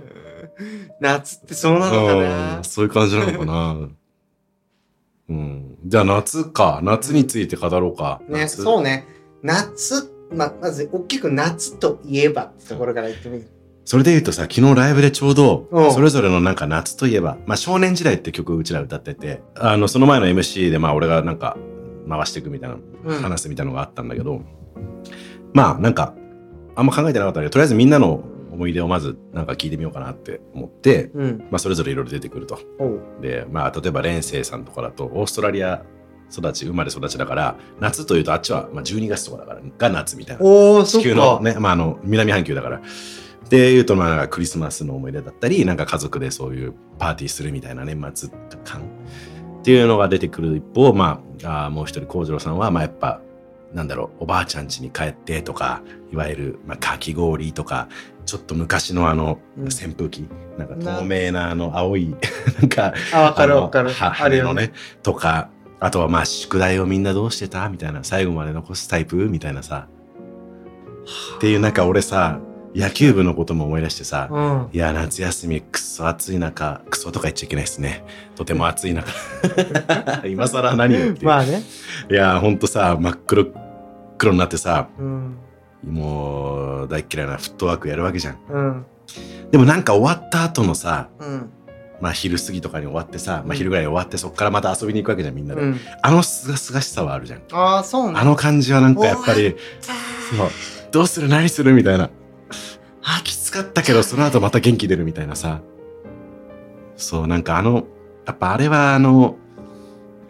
夏ってそうなのかう、なんそういう感じなのかな。うん、じゃあ夏か夏について語ろうか。ね、夏そうね。夏、ま、まず大きく夏といえばってところから言ってみる。それで言うとさ、昨日ライブでちょうどう、んそれぞれのなんか夏といえば、まあ少年時代って曲うちら歌ってて、あの、その前の MC でまあ俺がなんか回していくみたいな、うん話すみたいなのがあったんだけど、まあなんか、あんま考えてなかったけど、とりあえずみんなの思い出をまずなんか聞いてみようかなって思って、うん。まあそれぞれいろいろ出てくると。で、まあ例えば蓮生さんとかだと、オーストラリア育ち、生まれ育ちだから、夏というとあっちはまあ12月とかだから、が夏みたいな。お。地球のね、まあ、あの南半球だから。でいうとまあなんかクリスマスの思い出だったりなんか家族でそういうパーティーするみたいな年末感っていうのが出てくる一方まああーもう一人幸次郎さんはまあやっぱなんだろうおばあちゃん家に帰ってとかいわゆる、まあ、かき氷とかちょっと昔のあのうん扇風機、なんか透明なあの青い なんかあ、わかるあのわかる。はあるよ羽のね。とかあとはまあ宿題をみんなどうしてた？みたいな最後まで残すタイプ？みたいなさっていうなんか俺さ野球部のことも思い出してさ、うん。いや夏休みくそ暑い中クソとか言っちゃいけないですねとても暑い中 今更何よってまあね。いやほんとさ真っ黒黒になってさうん。もう大っ嫌いなフットワークやるわけじゃんうん。でもなんか終わった後のさうん。まあ昼過ぎとかに終わってさ、まあ、昼ぐらいに終わってそっからまた遊びに行くわけじゃんみんなで、うん。あのすがすがしさはあるじゃん。ああ、そうね。あの感じはなんかやっぱりそうどうする何するみたいな。あきつかったけどその後また元気出るみたいなさ。そうなんかあのやっぱあれはあの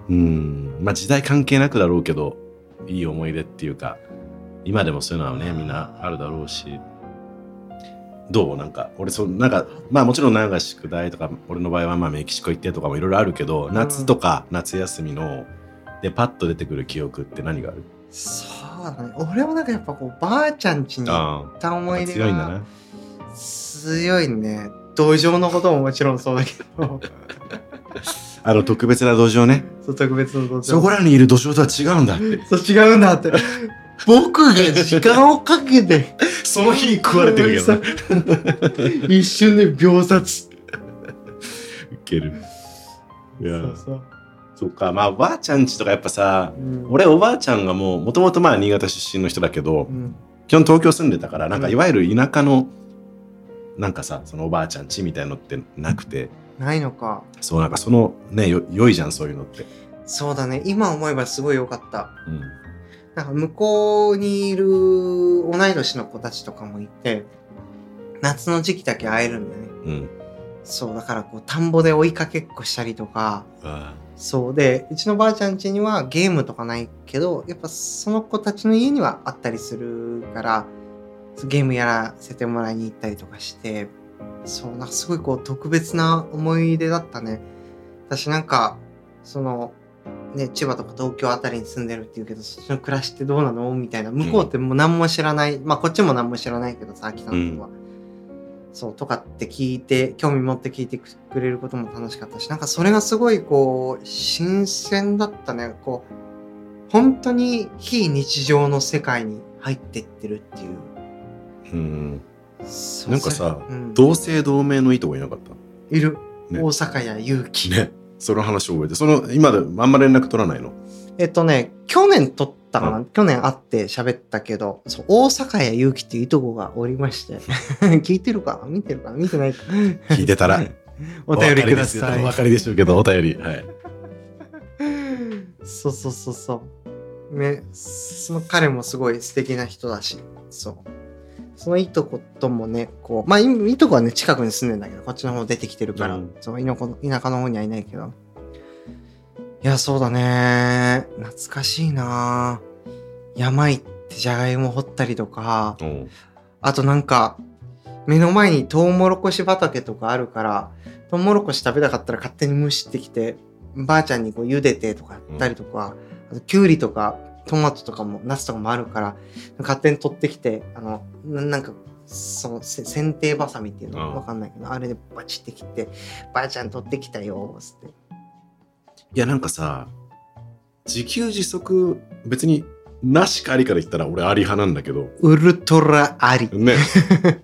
うんまあ時代関係なくだろうけどいい思い出っていうか今でもそういうのはねみんなあるだろうしどう？なんか俺そうなんかまあもちろんなんか宿題とか俺の場合はまあメキシコ行ってとかもいろいろあるけど、夏とか夏休みのでパッと出てくる記憶って何がある？そうだね。俺はなんかやっぱこう、ばあちゃん家に行あった思あい出が強いんだな強いね。土壌のことももちろんそうだけど、あの特別な土壌ね。そう特別の土壌。そこらにいる土壌とは違うんだって。そう違うんだって。僕が時間をかけて、その日に食われてるけどね。一瞬で秒殺。いける。いやそうそう。そっか。まあ、おばあちゃんちとかやっぱさ、うん、俺おばあちゃんがもう、もともとまあ新潟出身の人だけどう、ん、基本東京住んでたから、なんかうんいわゆる田舎の、なんかさ、そのおばあちゃんちみたいのってなくて、ないのか。そうなんかそのね、よ良いじゃん、そういうのって。そうだね。今思えばすごい良かった。うん。なんか向こうにいる同い年の子たちとかもいて、夏の時期だけ会えるんだよね。うん。そう、だからこう、田んぼで追いかけっこしたりとか、あそうで、うちのばあちゃん家にはゲームとかないけど、やっぱその子たちの家にはあったりするから、ゲームやらせてもらいに行ったりとかして、そう、なんかすごいこう特別な思い出だったね。私なんか、その、ね、千葉とか東京あたりに住んでるって言うけど、そっちの暮らしってどうなのみたいな。向こうってもう何も知らない。まあこっちも何も知らないけどさ、秋田の方は。そう、とかって聞いて、興味持って聞いてくれることも楽しかったし、なんかそれがすごいこう、新鮮だったね。こう、本当に非日常の世界に入ってってるっていう。うん。なんかさうん同姓同名の人がいなかった？いる。ね大阪や勇気。ね。その話を覚えて、その、今であんま連絡取らないの？えっとね、去年撮ったかな、去年会って喋ったけど、そう大阪や勇気っていういとこがおりまして、聞いてるかな？見てるかな？見てないか聞いてたら。お便りください。お分かりでしょうけど、お便り。はい。そうそうそうそう。ね、その彼もすごい素敵な人だし、そう。そのいとこともね、こう、まあ、いいとこはね、近くに住んでんだけど、こっちの方出てきてるから、うんそう田舎の田舎の方にはいないけど。いや、そうだね。懐かしいな山行ってじゃがいも掘ったりとか、うんあとなんか、目の前にトウモロコシ畑とかあるから、トウモロコシ食べたかったら勝手に蒸してきて、ばあちゃんにこう茹でてとかやったりとか、あとキュウリとかトマトとかもナスとかもあるから、勝手に取ってきて、あの、ななんか、そのせ剪定バサミっていうの？うんわかんないけど、あれでバチって切って、ばあちゃん取ってきたよ、つって。いや、なんかさ、自給自足、別に、なしかありから言ったら俺あり派なんだけど、ウルトラあり。ね。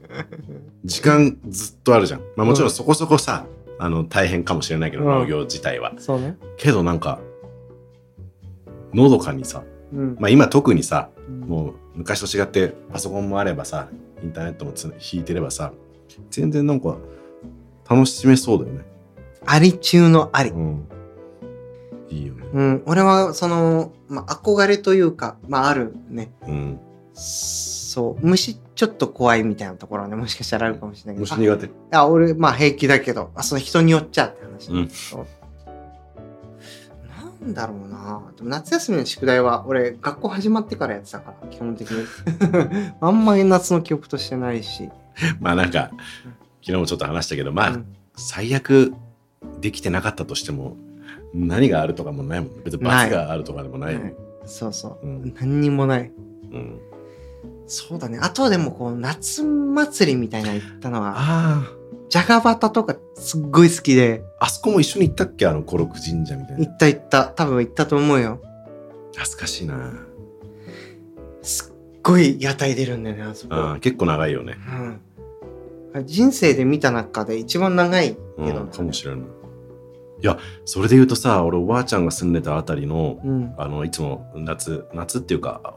時間ずっとあるじゃん。まあもちろんそこそこさ、あの、大変かもしれないけど、うん農業自体は。そうね。けどなんか、のどかにさ、うん。まあ今特にさ、うんもう昔と違ってパソコンもあればさ、インターネットもつ引いてればさ、全然なんか楽しめそうだよね。あり中のありう。ん。いいよね。うん、俺はその、まあ、憧れというか、まあ、あるね。うん。そう、虫ちょっと怖いみたいなところはね、もしかしたらあるかもしれないけど。虫苦手。ああ、俺、まあ平気だけど、あその人によっちゃって話うんなんだろうなでも夏休みの宿題は、俺、学校始まってからやってたから、基本的に。あんまり夏の記憶としてないし。まあなんか、昨日もちょっと話したけど、まあ、うん最悪できてなかったとしても、何があるとかもないもん。別に罰があるとかでもない。はいそうそう、うん何にもない。うん。そうだね。あとでもこう、夏祭りみたいなの行ったのは、あじゃがバタとかすっごい好きで、あ、あそこも一緒に行ったっけ？あの、コロク神社みたいな。行った行った。多分行ったと思うよ。懐かしいな。すっごい屋台出るんだよね、あそこ。あー結構長いよね。うん。人生で見た中で一番長いけど、うん、かもしれない。いや、それで言うとさ、俺おばあちゃんが住んでたあたりの、うん。あの、いつも夏、夏っていうか、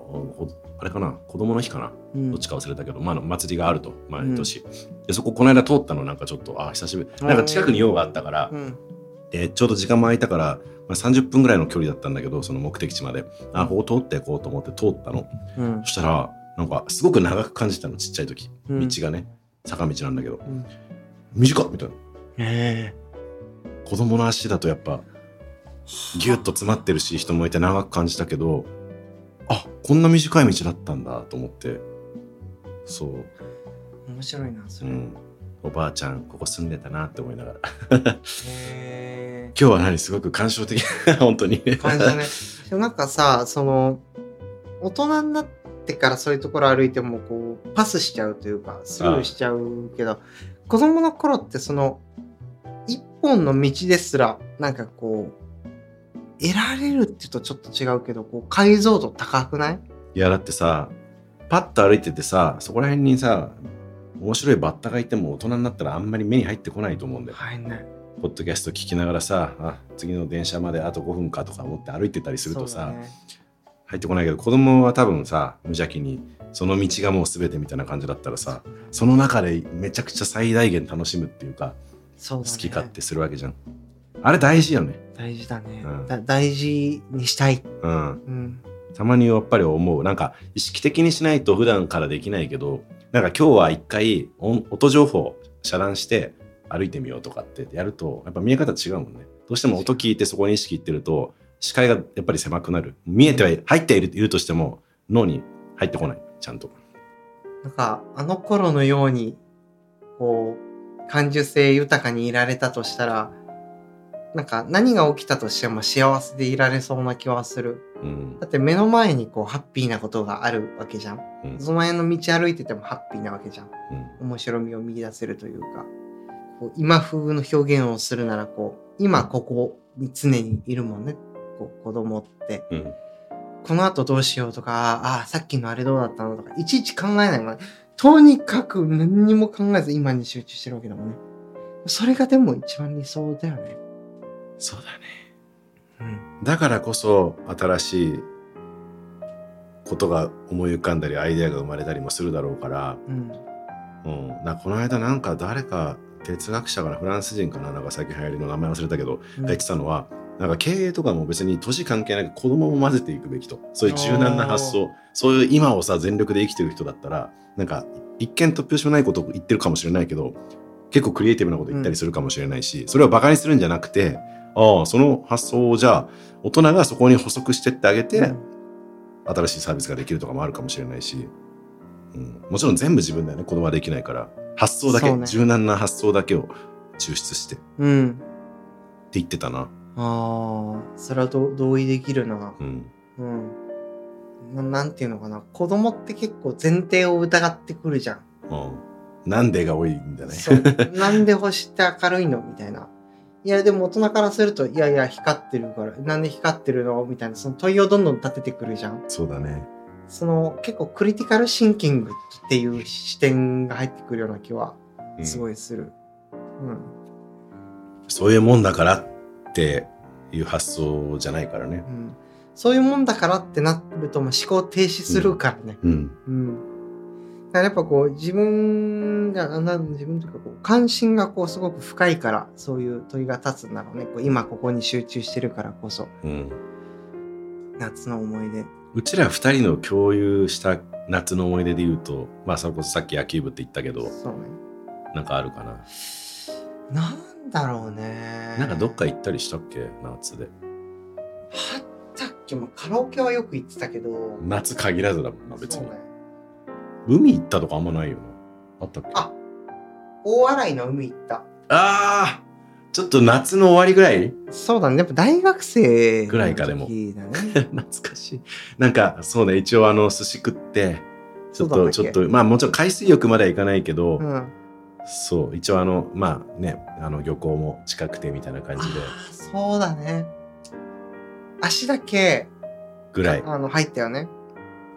あれかな、子供の日かな、うんどっちか忘れたけど、まあ祭りがあると、毎年。で、そここの間通ったの、なんかちょっと、あ、久しぶり。なんか近くに用があったから、うん。で、ちょうど時間も空いたから、まあ、30分ぐらいの距離だったんだけど、その目的地まで。あ、ここ通っていこうと思って通ったの。うんそしたら、なんか、すごく長く感じたの、ちっちゃい時。うん道がね、坂道なんだけど、ん短っみたいな。え子供の足だとやっぱ、ギュッと詰まってるし、人もいて長く感じたけど、あ、こんな短い道だったんだと思って、そう、え面白いな、そうれ。ん。おばあちゃん、ここ住んでたなって思いながら。今へ日は何すごく感傷的本当に。え。感じだね。でもなんかさ、その、大人になってからそういうところ歩いても、こう、パスしちゃうというか、スルーしちゃうけど、子供の頃ってその、一本の道ですら、なんかこう、得られるって言うとちょっと違うけど、こう、解像度高くない？いやだってさパッと歩いててさそこら辺にさ面白いバッタがいても大人になったらあんまり目に入ってこないと思うんだよ。はいね。ポッドキャスト聞きながらさあ次の電車まであと5分かとか思って歩いてたりするとさ、ね入ってこないけど子供は多分さ無邪気にその道がもう全てみたいな感じだったらさその中でめちゃくちゃ最大限楽しむっていうかね好き勝手するわけじゃん。あれ大事よね。大事だね、うんだ大事にしたい、うん。うん、たまにやっぱり思う。なんか意識的にしないと普段からできないけど、なんか今日は一回音音情報遮断して歩いてみようとかってやると、やっぱ見え方違うもんね。どうしても音聞いてそこに意識いってると、視界がやっぱり狭くなる。見えては入っているいるとしても脳に入ってこない。ちゃんと。なんかあの頃のようにこう感受性豊かにいられたとしたらなんか何が起きたとしても幸せでいられそうな気はするうん。だって目の前にこうハッピーなことがあるわけじゃんうん。その辺の道歩いててもハッピーなわけじゃんうん。面白みを見出せるというかこう今風の表現をするならこう今ここに常にいるもんねこう子供ってうん。この後どうしようとか、ああ、さっきのあれどうだったのとか、いちいち考えないもんね。とにかく何にも考えず今に集中してるわけだもんね。それがでも一番理想だよね。そうだね。うん。だからこそ新しいことが思い浮かんだりアイデアが生まれたりもするだろうから、うん。うん、なこの間なんか誰か哲学者からフランス人かななんか最近流行りの名前忘れたけど、うんが言ってたのはなんか経営とかも別に年関係なく子供も混ぜていくべきとそういう柔軟な発想そういう今をさ全力で生きてる人だったらなんか一見突拍子もないことを言ってるかもしれないけど結構クリエイティブなこと言ったりするかもしれないし、それをバカにするんじゃなくてああその発想をじゃあ大人がそこに補足してってあげて、新しいサービスができるとかもあるかもしれないし、うん、もちろん全部自分だよね子供はできないから発想だけ、ね柔軟な発想だけを抽出してってうん。言ってたな。ああ、それはど同意できるな。うん、うん。ななんていうのかな。子供って結構前提を疑ってくるじゃん。うんなんでが多いんだね。なんで星って明るいの？みたいな。いや、でも大人からすると、いやいや、光ってるから、なんで光ってるの？みたいな、その問いをどんどん立ててくるじゃん。そうだね。その結構クリティカルシンキングっていう視点が入ってくるような気はうんすごいする。うん。そういうもんだからっていう発想じゃないからねう。ん。そういうもんだからってなると思考停止するからね。うん。うん。からやっぱこう自分が自分というかこう関心がこうすごく深いからそういう鳥が立つんだろうね。こう今ここに集中してるからこそ。うん。夏の思い出。うちら二人の共有した夏の思い出で言うと、まあそれこそさっき野球部って言ったけど、そうね。なんかあるかな？なんだろうね。なんかどっか行ったりしたっけ？夏で。あったっけ、まあ、カラオケはよく行ってたけど。夏限らずだもんな、別に。そうね。海行ったとかあんまないよな。あったっけ？あ大洗の海行った。あーちょっと夏の終わりぐらい？そうだね。やっぱ大学生ぐらいかでも。の時だね懐かしい。なんか、そうね、一応あの、寿司食って、ちょっと、そうだっけ？ちょっと、まあもちろん海水浴までは行かないけど、うん。そう、一応あの、まあね、あの、漁港も近くてみたいな感じで、そうだね。足だけぐらい、あの入ったよね。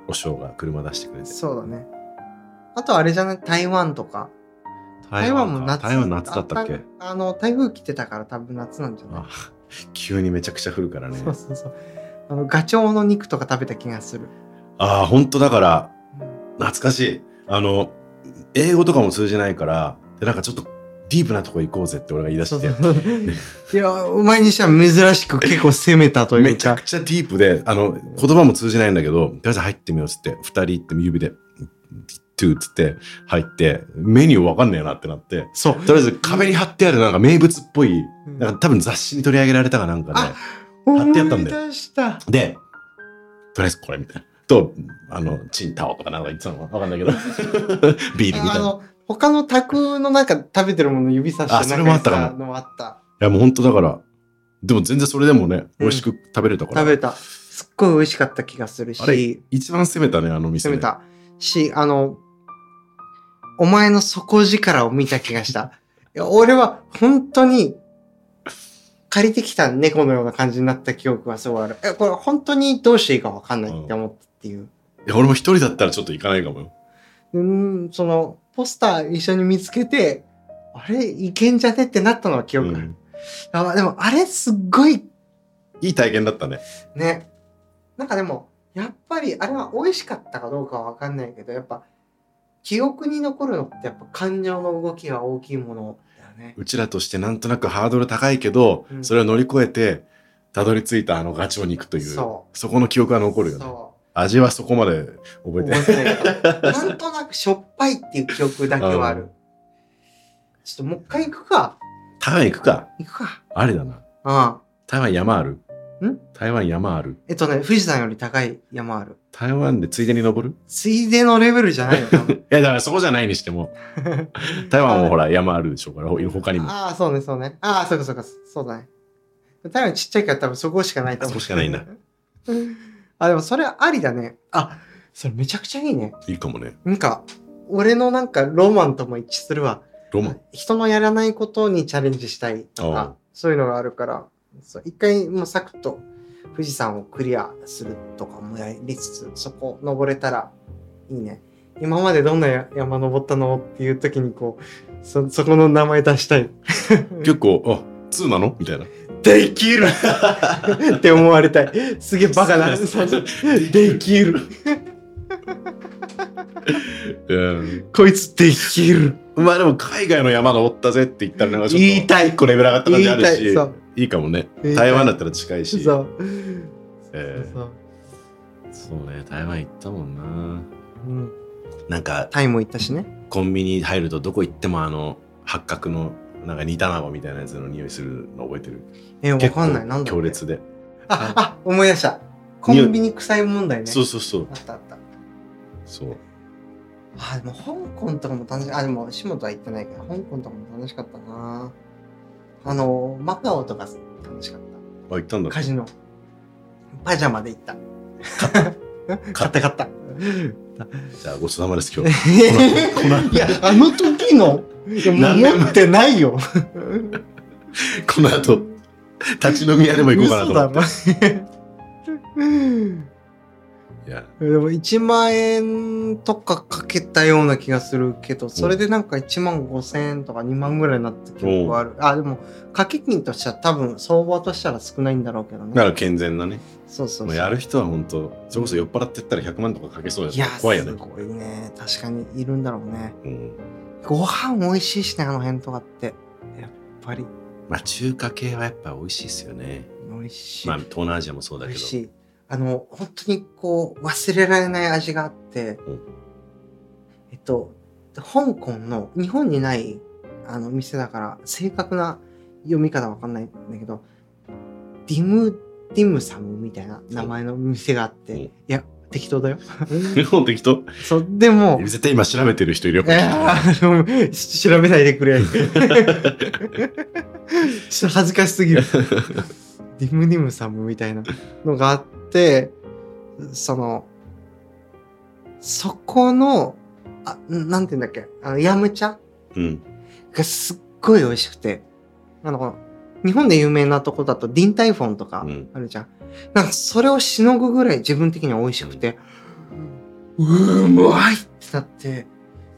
お正が車出してくれて。そうだねあとあれじゃない？台湾とか。台湾も夏。台湾夏だったっけ？ああの台風来てたから多分夏なんじゃない？あ急にめちゃくちゃ降るからね。そうそうそう。あのガチョウの肉とか食べた気がする、ああ、本当だから、うん。懐かしい。あの、英語とかも通じないから、でなんかちょっとディープなとこ行こうぜって俺が言い出して、そうそう。いやお前にしては珍しく結構攻めたというか。めちゃくちゃディープで、あの、言葉も通じないんだけど、とりあえず入ってみようっつって、二人行って指で、っつって入って、メニューわかんねえなってなって、そう。とりあえず壁に貼ってあるなんか名物っぽい、うん。なんか多分雑誌に取り上げられたかなんかで、あ貼ってあったんだよ。で、とりあえずこれみたいな。と、あの、チンタオとかなんか言ってたのかわかんないけど、ビールみたいな。他の宅のなんか食べてるもの指さしてあそれもあったかも。なんさのもあった。や、もう本当だから、でも全然それでもね、美味しく食べれたから。食べた。すっごい美味しかった気がするあれし一番攻めたね、あの店、ね。攻めた。しあのお前の底力を見た気がした。いや俺は本当に借りてきた猫のような感じになった記憶がすごいある。えこれ本当にどうしていいかわかんないって思ったっていう。いや、俺も一人だったらちょっと行かないかもよ。うーんそのポスター一緒に見つけてあれいけんじゃねってなったのは記憶ある、うん。あでもあれすっごいいい体験だったね。ね。なんかでもやっぱりあれは美味しかったかどうかは分かんないけどやっぱ記憶に残るのってやっぱ感情の動きが大きいものだよね。うちらとしてなんとなくハードル高いけど、うん。それを乗り越えて、たどり着いたあのガチョウに行くという、そこの記憶が残るよね。そ味はそこまで覚うえてない。なんとなくしょっぱいっていう記憶だけはある、うん。ちょっともう一回行くか。台湾行くか。行くか。あれだな。うん。台湾山あるん？台湾山ある？えっとね富士山より高い山ある。台湾でついでに登る？ついでのレベルじゃないよ多分いや、だからそこじゃないにしても。台湾もほら山あるでしょうから、他にも。ああそうねそうね。ああそうかそうかそうだね。台湾ちっちゃいから多分そこしかないと思う。そこしかないんだ あでもそれありだね。あそれめちゃくちゃいいね。いいかもね。なんか俺のなんかロマンとも一致するわ。ロマン？人のやらないことにチャレンジしたいとあかそういうのがあるからそう一回もうサクッと富士山をクリアするとかもやりつつそこ登れたらいいね。今までどんなや山登ったのっていう時にこうそそこの名前出したい。結構、あ、2なの？みたいな。できる。って思われたい。すげえバカな。できる。うん。こいつできる。まあでも海外の山登ったぜって言ったらなんかちょっと言いたい。一個レベル上がった感じあるし。言いたい。そういいかもね。台湾だったら近いし。そう。えー。そうそう。ね台湾行ったもんな。うん。なんかタイも行ったしね。コンビニ入るとどこ行ってもあの八角のなんか煮卵みたいなやつの匂いするの覚えてる？えわかんない。なんだ強烈で。ああ思い出した。コンビニ臭い問題ね。そうそうそう。あったあった。そう。あでも香港とかも楽しい。あでも下本は行ってないけど香港とかも楽しかったなあのマカオとか楽しかっあ行ったんだ。たカジノ。パジャマで行った。買った。買ったじゃあごちそうさまです今日。こ のいやあの時の？持ってないよ。この後立ち飲み屋でも行こうかなと思って嘘だろいやでも1万円とかかけたような気がするけど、それでなんか1万5千円とか2万ぐらいになった記憶がある。あ、でも、掛け金としては多分相場としたら少ないんだろうけどね。だから健全なねそうそうそうもうやる人は本当それこそ酔っ払ってったら100万とかかけそうだしいや怖いよねす。ごいね確かにいるんだろうねうん。ご飯美味しいしねあの辺とかってやっぱりまあ中華系はやっぱ美味しいですよね。美味しい、まあ東南アジアもそうだけど。美味しいあの本当にこう忘れられない味があって、うんえっと香港の日本にないあの店だから正確な読み方わかんないんだけどディムディムサムみたいな名前の店があって、うんいや適当だよ日本適当そうでも絶対今調べてる人いるよ。いやーし調べないでくれ。ちょっと恥ずかしすぎる。ディムディムサムみたいなのがあって、その、そこの、あ、なんて言うんだっけ、あの、ヤムチャ？うん。がすっごい美味しくて、あの、日本で有名なとこだとディンタイフォンとかうんあるじゃん。なんかそれをしのぐぐらい自分的には美味しくて、うーまいってなって、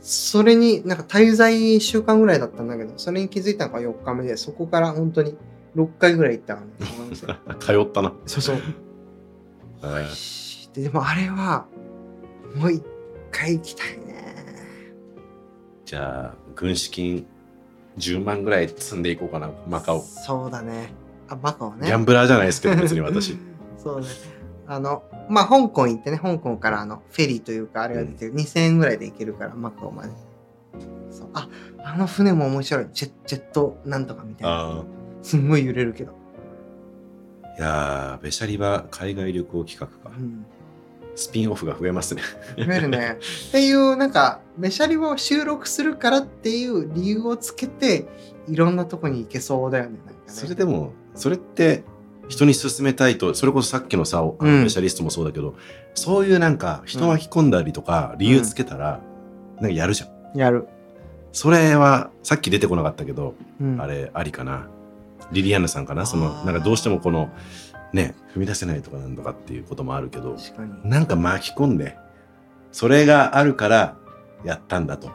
それになんか滞在1週間ぐらいだったんだけど、それに気づいたのが4日目で、そこから本当に6回ぐらい行ったか。通ったな。そうそう。えーででもあれは、もう一回行きたいね。じゃあ軍資金10万ぐらい積んでいこうかなマカオ。そうだね。あ、バカはね。ギャンブラーじゃないですけど別に私。そうね。あの、まあ、香港行ってね、香港からあの、フェリーというか、あれが出てる、2000円ぐらいで行けるから、マカオまで。そう。あ、あの船も面白い。ジェジェットなんとかみたいな。あすんごい揺れるけど。あ。いやーベシャリは海外旅行企画かう。ん。スピンオフが増えますね。増えるね。っていう、なんか、メシャリを収録するからっていう理由をつけて、いろんなとこに行けそうだよね。ねそれでもそれって人に勧めたいとそれこそさっきのさあのうんベシャリストもそうだけど、そういうなんか人巻き込んだりとか理由つけたら、なんかやるじゃん。やる。それはさっき出てこなかったけど、うん。あれありかな。リリアンヌさんかな？そのなんかどうしてもこのね踏み出せないとかなんとかっていうこともあるけど。なんか巻き込んでそれがあるからやったんだと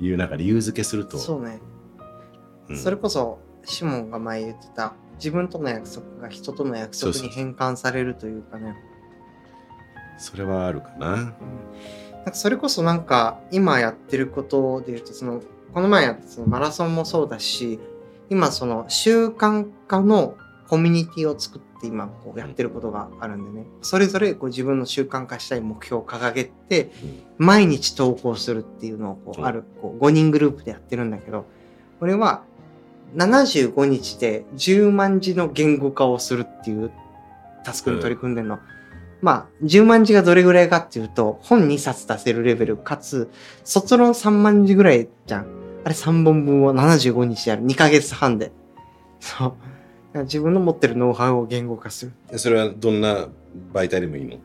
いうなんか理由付けするとそうね。うんそれこそ、シモンが前言ってた、自分との約束が人との約束に変換されるというかね。それはあるかな？なんかそれこそなんか今やってることで言うとそのこの前やったそのマラソンもそうだし今その習慣化のコミュニティを作って今こうやってることがあるんでねそれぞれこう自分の習慣化したい目標を掲げて毎日投稿するっていうのをこううんあるこう5人グループでやってるんだけどこれは75日で10万字の言語化をするっていうタスクに取り組んでるの。まあ、10万字がどれぐらいかっていうと、本2冊出せるレベル、かつ、卒論3万字ぐらいじゃん。あれ3本分を75日やる。2ヶ月半で。そう。自分の持ってるノウハウを言語化する。それはどんな媒体でもいいの？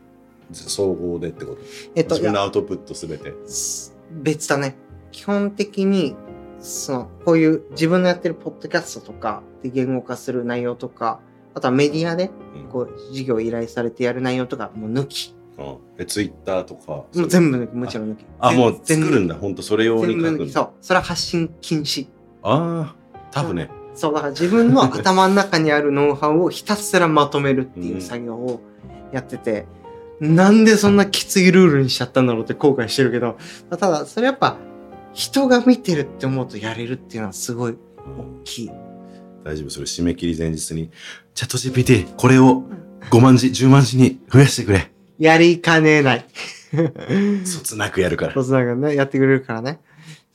総合でってこと？えっと、自分のアウトプットすべて。す別だね。基本的に、その、こういう自分のやってるポッドキャストとかで言語化する内容とか、あとはメディアで、うんこう、事業依頼されてやる内容とか、もう抜き。うんえツイッターとか。もう全部抜き、もちろん抜き。あ、もう全作るんだ。本当それ用に書くそう。それは発信禁止。ああ、タブね。そう、だから自分の頭の中にあるノウハウをひたすらまとめるっていう作業をやってて、なんでそんなきついルールにしちゃったんだろうって後悔してるけど、ただ、それやっぱ、人が見てるって思うとやれるっていうのはすごいうん大きい。大丈夫それ締め切り前日に、チャット GPT、これを5万字、10万字に増やしてくれ。やりかねない。そつなくやるから。そうそうなんかね、やってくれるからね。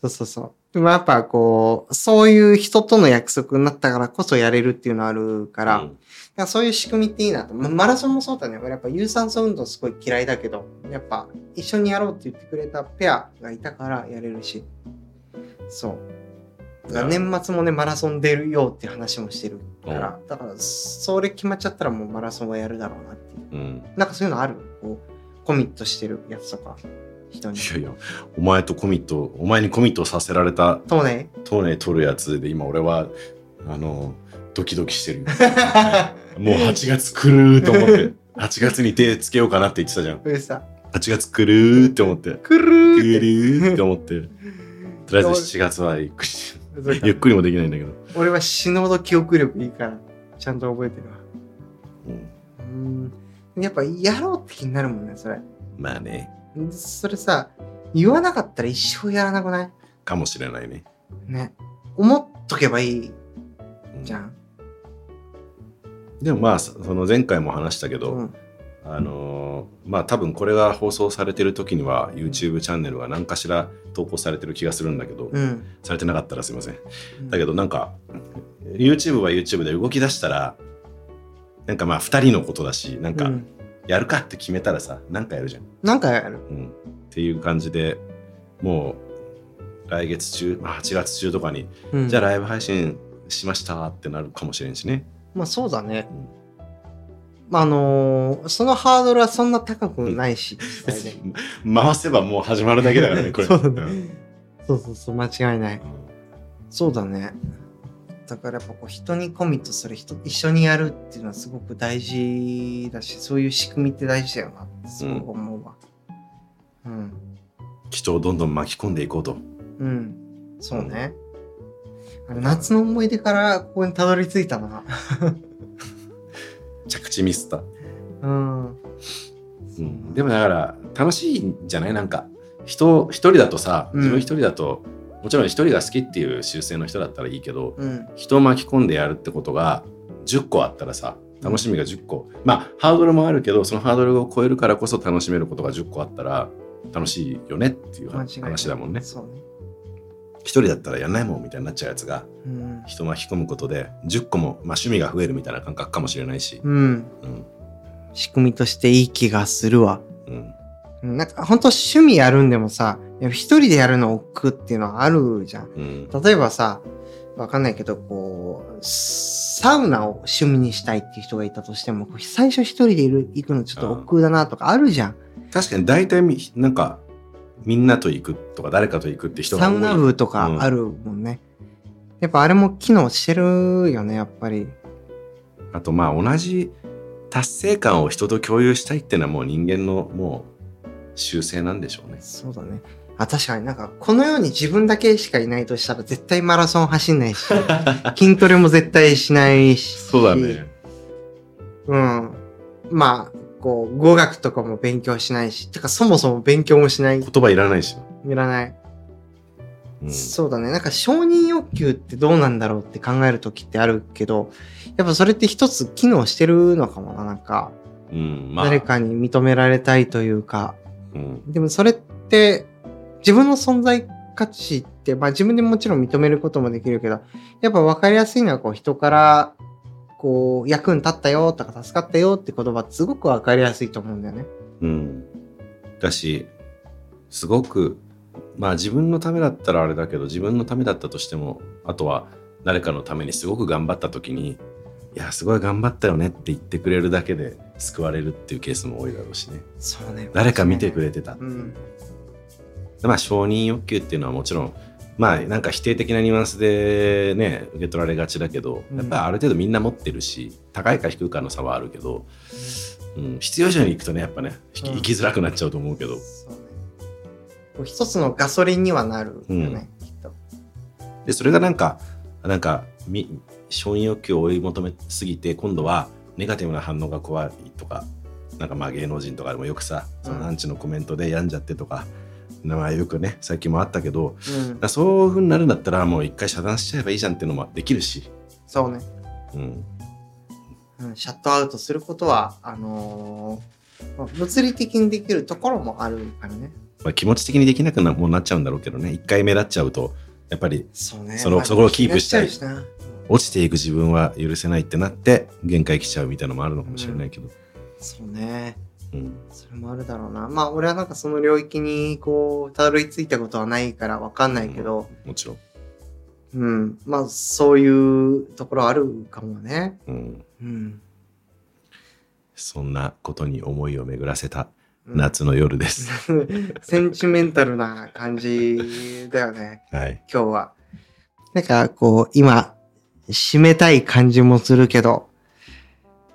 そうそうそう。でもやっぱこう、そういう人との約束になったからこそやれるっていうのあるから、うんだからそういう仕組みっていいなと。まマラソンもそうだね。俺やっぱ有酸素運動すごい嫌いだけど、やっぱ一緒にやろうって言ってくれたペアがいたからやれるし。そう。だから年末もね、マラソン出るよって話もしてるから、だからそれ決まっちゃったらもうマラソンはやるだろうなっていう。うん。なんかそういうのある？こう、コミットしてるやつとか、人に。いやいや、お前とコミット、お前にコミットさせられたそうね。トネ取るやつで、今俺は、あの、ドキドキしてるよ。もう8月来るーと思って、8月に手つけようかなって言ってたじゃん。上さ、8月来るーって思って、くる来ーって。るーって思って、とりあえず7月はゆっくり、ゆっくりもできないんだけど。俺は死ぬほど記憶力いいから、ちゃんと覚えてるわ。うんうんやっぱやろうって気になるもんね、それ。まあね、それさ、言わなかったら一生やらなくない？かもしれないね。ね。思っとけばいいうんじゃん。でもまあ、そその前回も話したけど、うん。あのーまあ多分これが放送されてる時には YouTube チャンネルが何かしら投稿されてる気がするんだけど、うん。されてなかったらすいません。だけどなんか YouTube は YouTube で動き出したらなんかまあ2人のことだしなんかうんやるかって決めたらさなんかやるじゃん。なんかやる。うん、っていう感じでもう来月中、まあ、8月中とかに、うんじゃあライブ配信しましたってなるかもしれんしね。まあそうだねうん。まああのーそのハードルはそんな高くないし、回せばもう始まるだけだからね これ。そうだねんそうそうそう、間違いない。うんそうだね。だからやっぱこう人にコミットする人一緒にやるっていうのはすごく大事だしそういう仕組みって大事だよなってすごく思うわ。うん。人をどんどん巻き込んでいこうと。うん。そうね。あれ夏の思い出からここにたどり着いたな。着地ミスった。うん。うん、でもだから楽しいんじゃない？なんか人一人だとさうん自分一人だと、もちろん一人が好きっていう習性の人だったらいいけどうん。人を巻き込んでやるってことが10個あったらさ楽しみが10個、まあハードルもあるけどそのハードルを超えるからこそ楽しめることが10個あったら楽しいよねっていう話だもんねそうね。一人だったらやんないもんみたいになっちゃうやつがうん。人巻き込むことで10個も、まあ、趣味が増えるみたいな感覚かもしれないし、うん。うん仕組みとしていい気がするわ。うん、うんなんか本当趣味やるんでもさ、一人でやるの億劫っていうのはあるじゃん。うん、例えばさ、わかんないけど、こう、サウナを趣味にしたいっていう人がいたとしても、最初一人でいる行くのちょっと億劫だなとかあるじゃん。確かに大体みなんかみんなと行くとか誰かと行くって人が多いサウナ部とかあるもんね。やっぱあれも機能してるよね、やっぱり。あとまあ同じ達成感を人と共有したいっていうのはもう人間のもう習性なんでしょうね。そうだね。あ、確かになんか、この世に自分だけしかいないとしたら絶対マラソン走んないし、筋トレも絶対しないし。そうだね。うん。まあ、こう、語学とかも勉強しないし、てかそもそも勉強もしない。い言葉いらないし。らない。うん、そうだね。なんか承認欲求ってどうなんだろうって考える時ってあるけど、やっぱそれって一つ機能してるのかもな。なんか、うん、まあ、誰かに認められたいというか。うん、でもそれって、自分の存在価値って、まあ自分でもちろん認めることもできるけど、やっぱ分かりやすいのはこう人から、こう、役に立ったよとか助かったよって言葉すごく分かりやすいと思うんだよね。うん。だし、すごく、まあ自分のためだったらあれだけど、自分のためだったとしても、あとは誰かのためにすごく頑張った時に、いや、すごい頑張ったよねって言ってくれるだけで救われるっていうケースも多いだろうしね。そうね。誰か見てくれてた。うん。まあ承認欲求っていうのはもちろん、まあなんか否定的なニュアンスでね、受け取られがちだけど、うんやっぱりある程度みんな持ってるし、高いか低いかの差はあるけど、うん、必要以上に行くとね、やっぱね、生きづらくなっちゃうと思うけど、そうね。一つのガソリンにはなるよね、きっと。でそれがなんかなんかみ承認欲求を追い求めすぎて今度はネガティブな反応が怖いとかなんかまあ芸能人とかでもよくさそのアンチのコメントで病んじゃってとか、まあよくね最近もあったけどうん。そういうふうになるんだったらもう一回遮断しちゃえばいいじゃんっていうのもできるし、そうね。うん、うん、シャットアウトすることは、あのーまあ物理的にできるところもあるからね。まあ、気持ち的にできなくなもうなっちゃうんだろうけどね。一回目立っちゃうとやっぱりそうね。そのまあそこをキープしたい落ちていく自分は許せないってなって限界来ちゃうみたいなのもあるのかもしれないけど、なそうね。うんそれもあるだろうな。まあ、俺はなんかその領域に、こう、たどり着いたことはないからわかんないけど、もちろん、うん。まあ、そういうところあるかもね。うん、うん。そんなことに思いを巡らせたうん夏の夜です。センチメンタルな感じだよね、はい。今日は。なんか、こう、今、締めたい感じもするけど、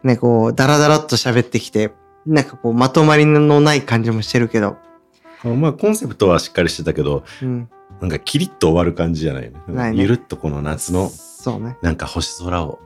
ね、こう、ダラダラっと喋ってきて、なんかこう、まとまりのない感じもしてるけど、あまあコンセプトはしっかりしてたけど、うん。なんかキリッと終わる感じじゃない？ね。ないねゆるっとこの夏のそうね。なんか星空を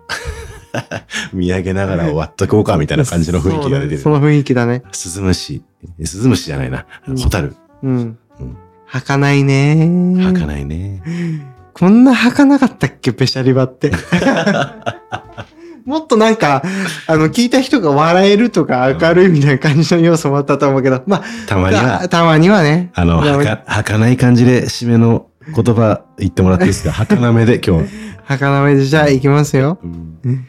見上げながら終わっとこうかみたいな感じの雰囲気が出てる。その雰囲気だね。スズムシ。えスズムシじゃないな。うんホタル。うんうん。儚いね儚いね。こんな儚かったっけ、ペシャリバって。もっとなんか、あの、聞いた人が笑えるとか明るいみたいな感じの要素もあったと思うけど、またまにあ、はた、たまにはね。あの、はか、はかない感じで締めの言葉言ってもらっていいですか？はかなめで今日。儚めでじゃあ行きますよ。うん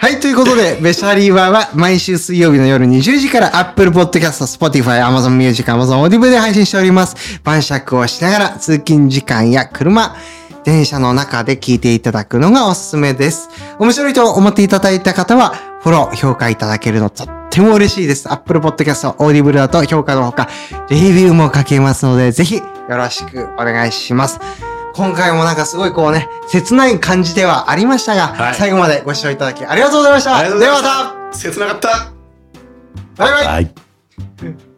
はい、ということで、ベシャリーバーは毎週水曜日の夜20時から Apple Podcast、Spotify、Amazon Music、Amazon Audible で配信しております。晩酌をしながら通勤時間や車、電車の中で聞いていただくのがおすすめです。面白いと思っていただいた方は、フォロー、評価いただけるのとっても嬉しいです。Apple Podcast、Audible だと評価のほか、レビューも書けますので、ぜひよろしくお願いします。今回もなんかすごいこうね、切ない感じではありましたが、はい最後までご視聴いただきありがとうございました。ではまた切なかったバイバイはい。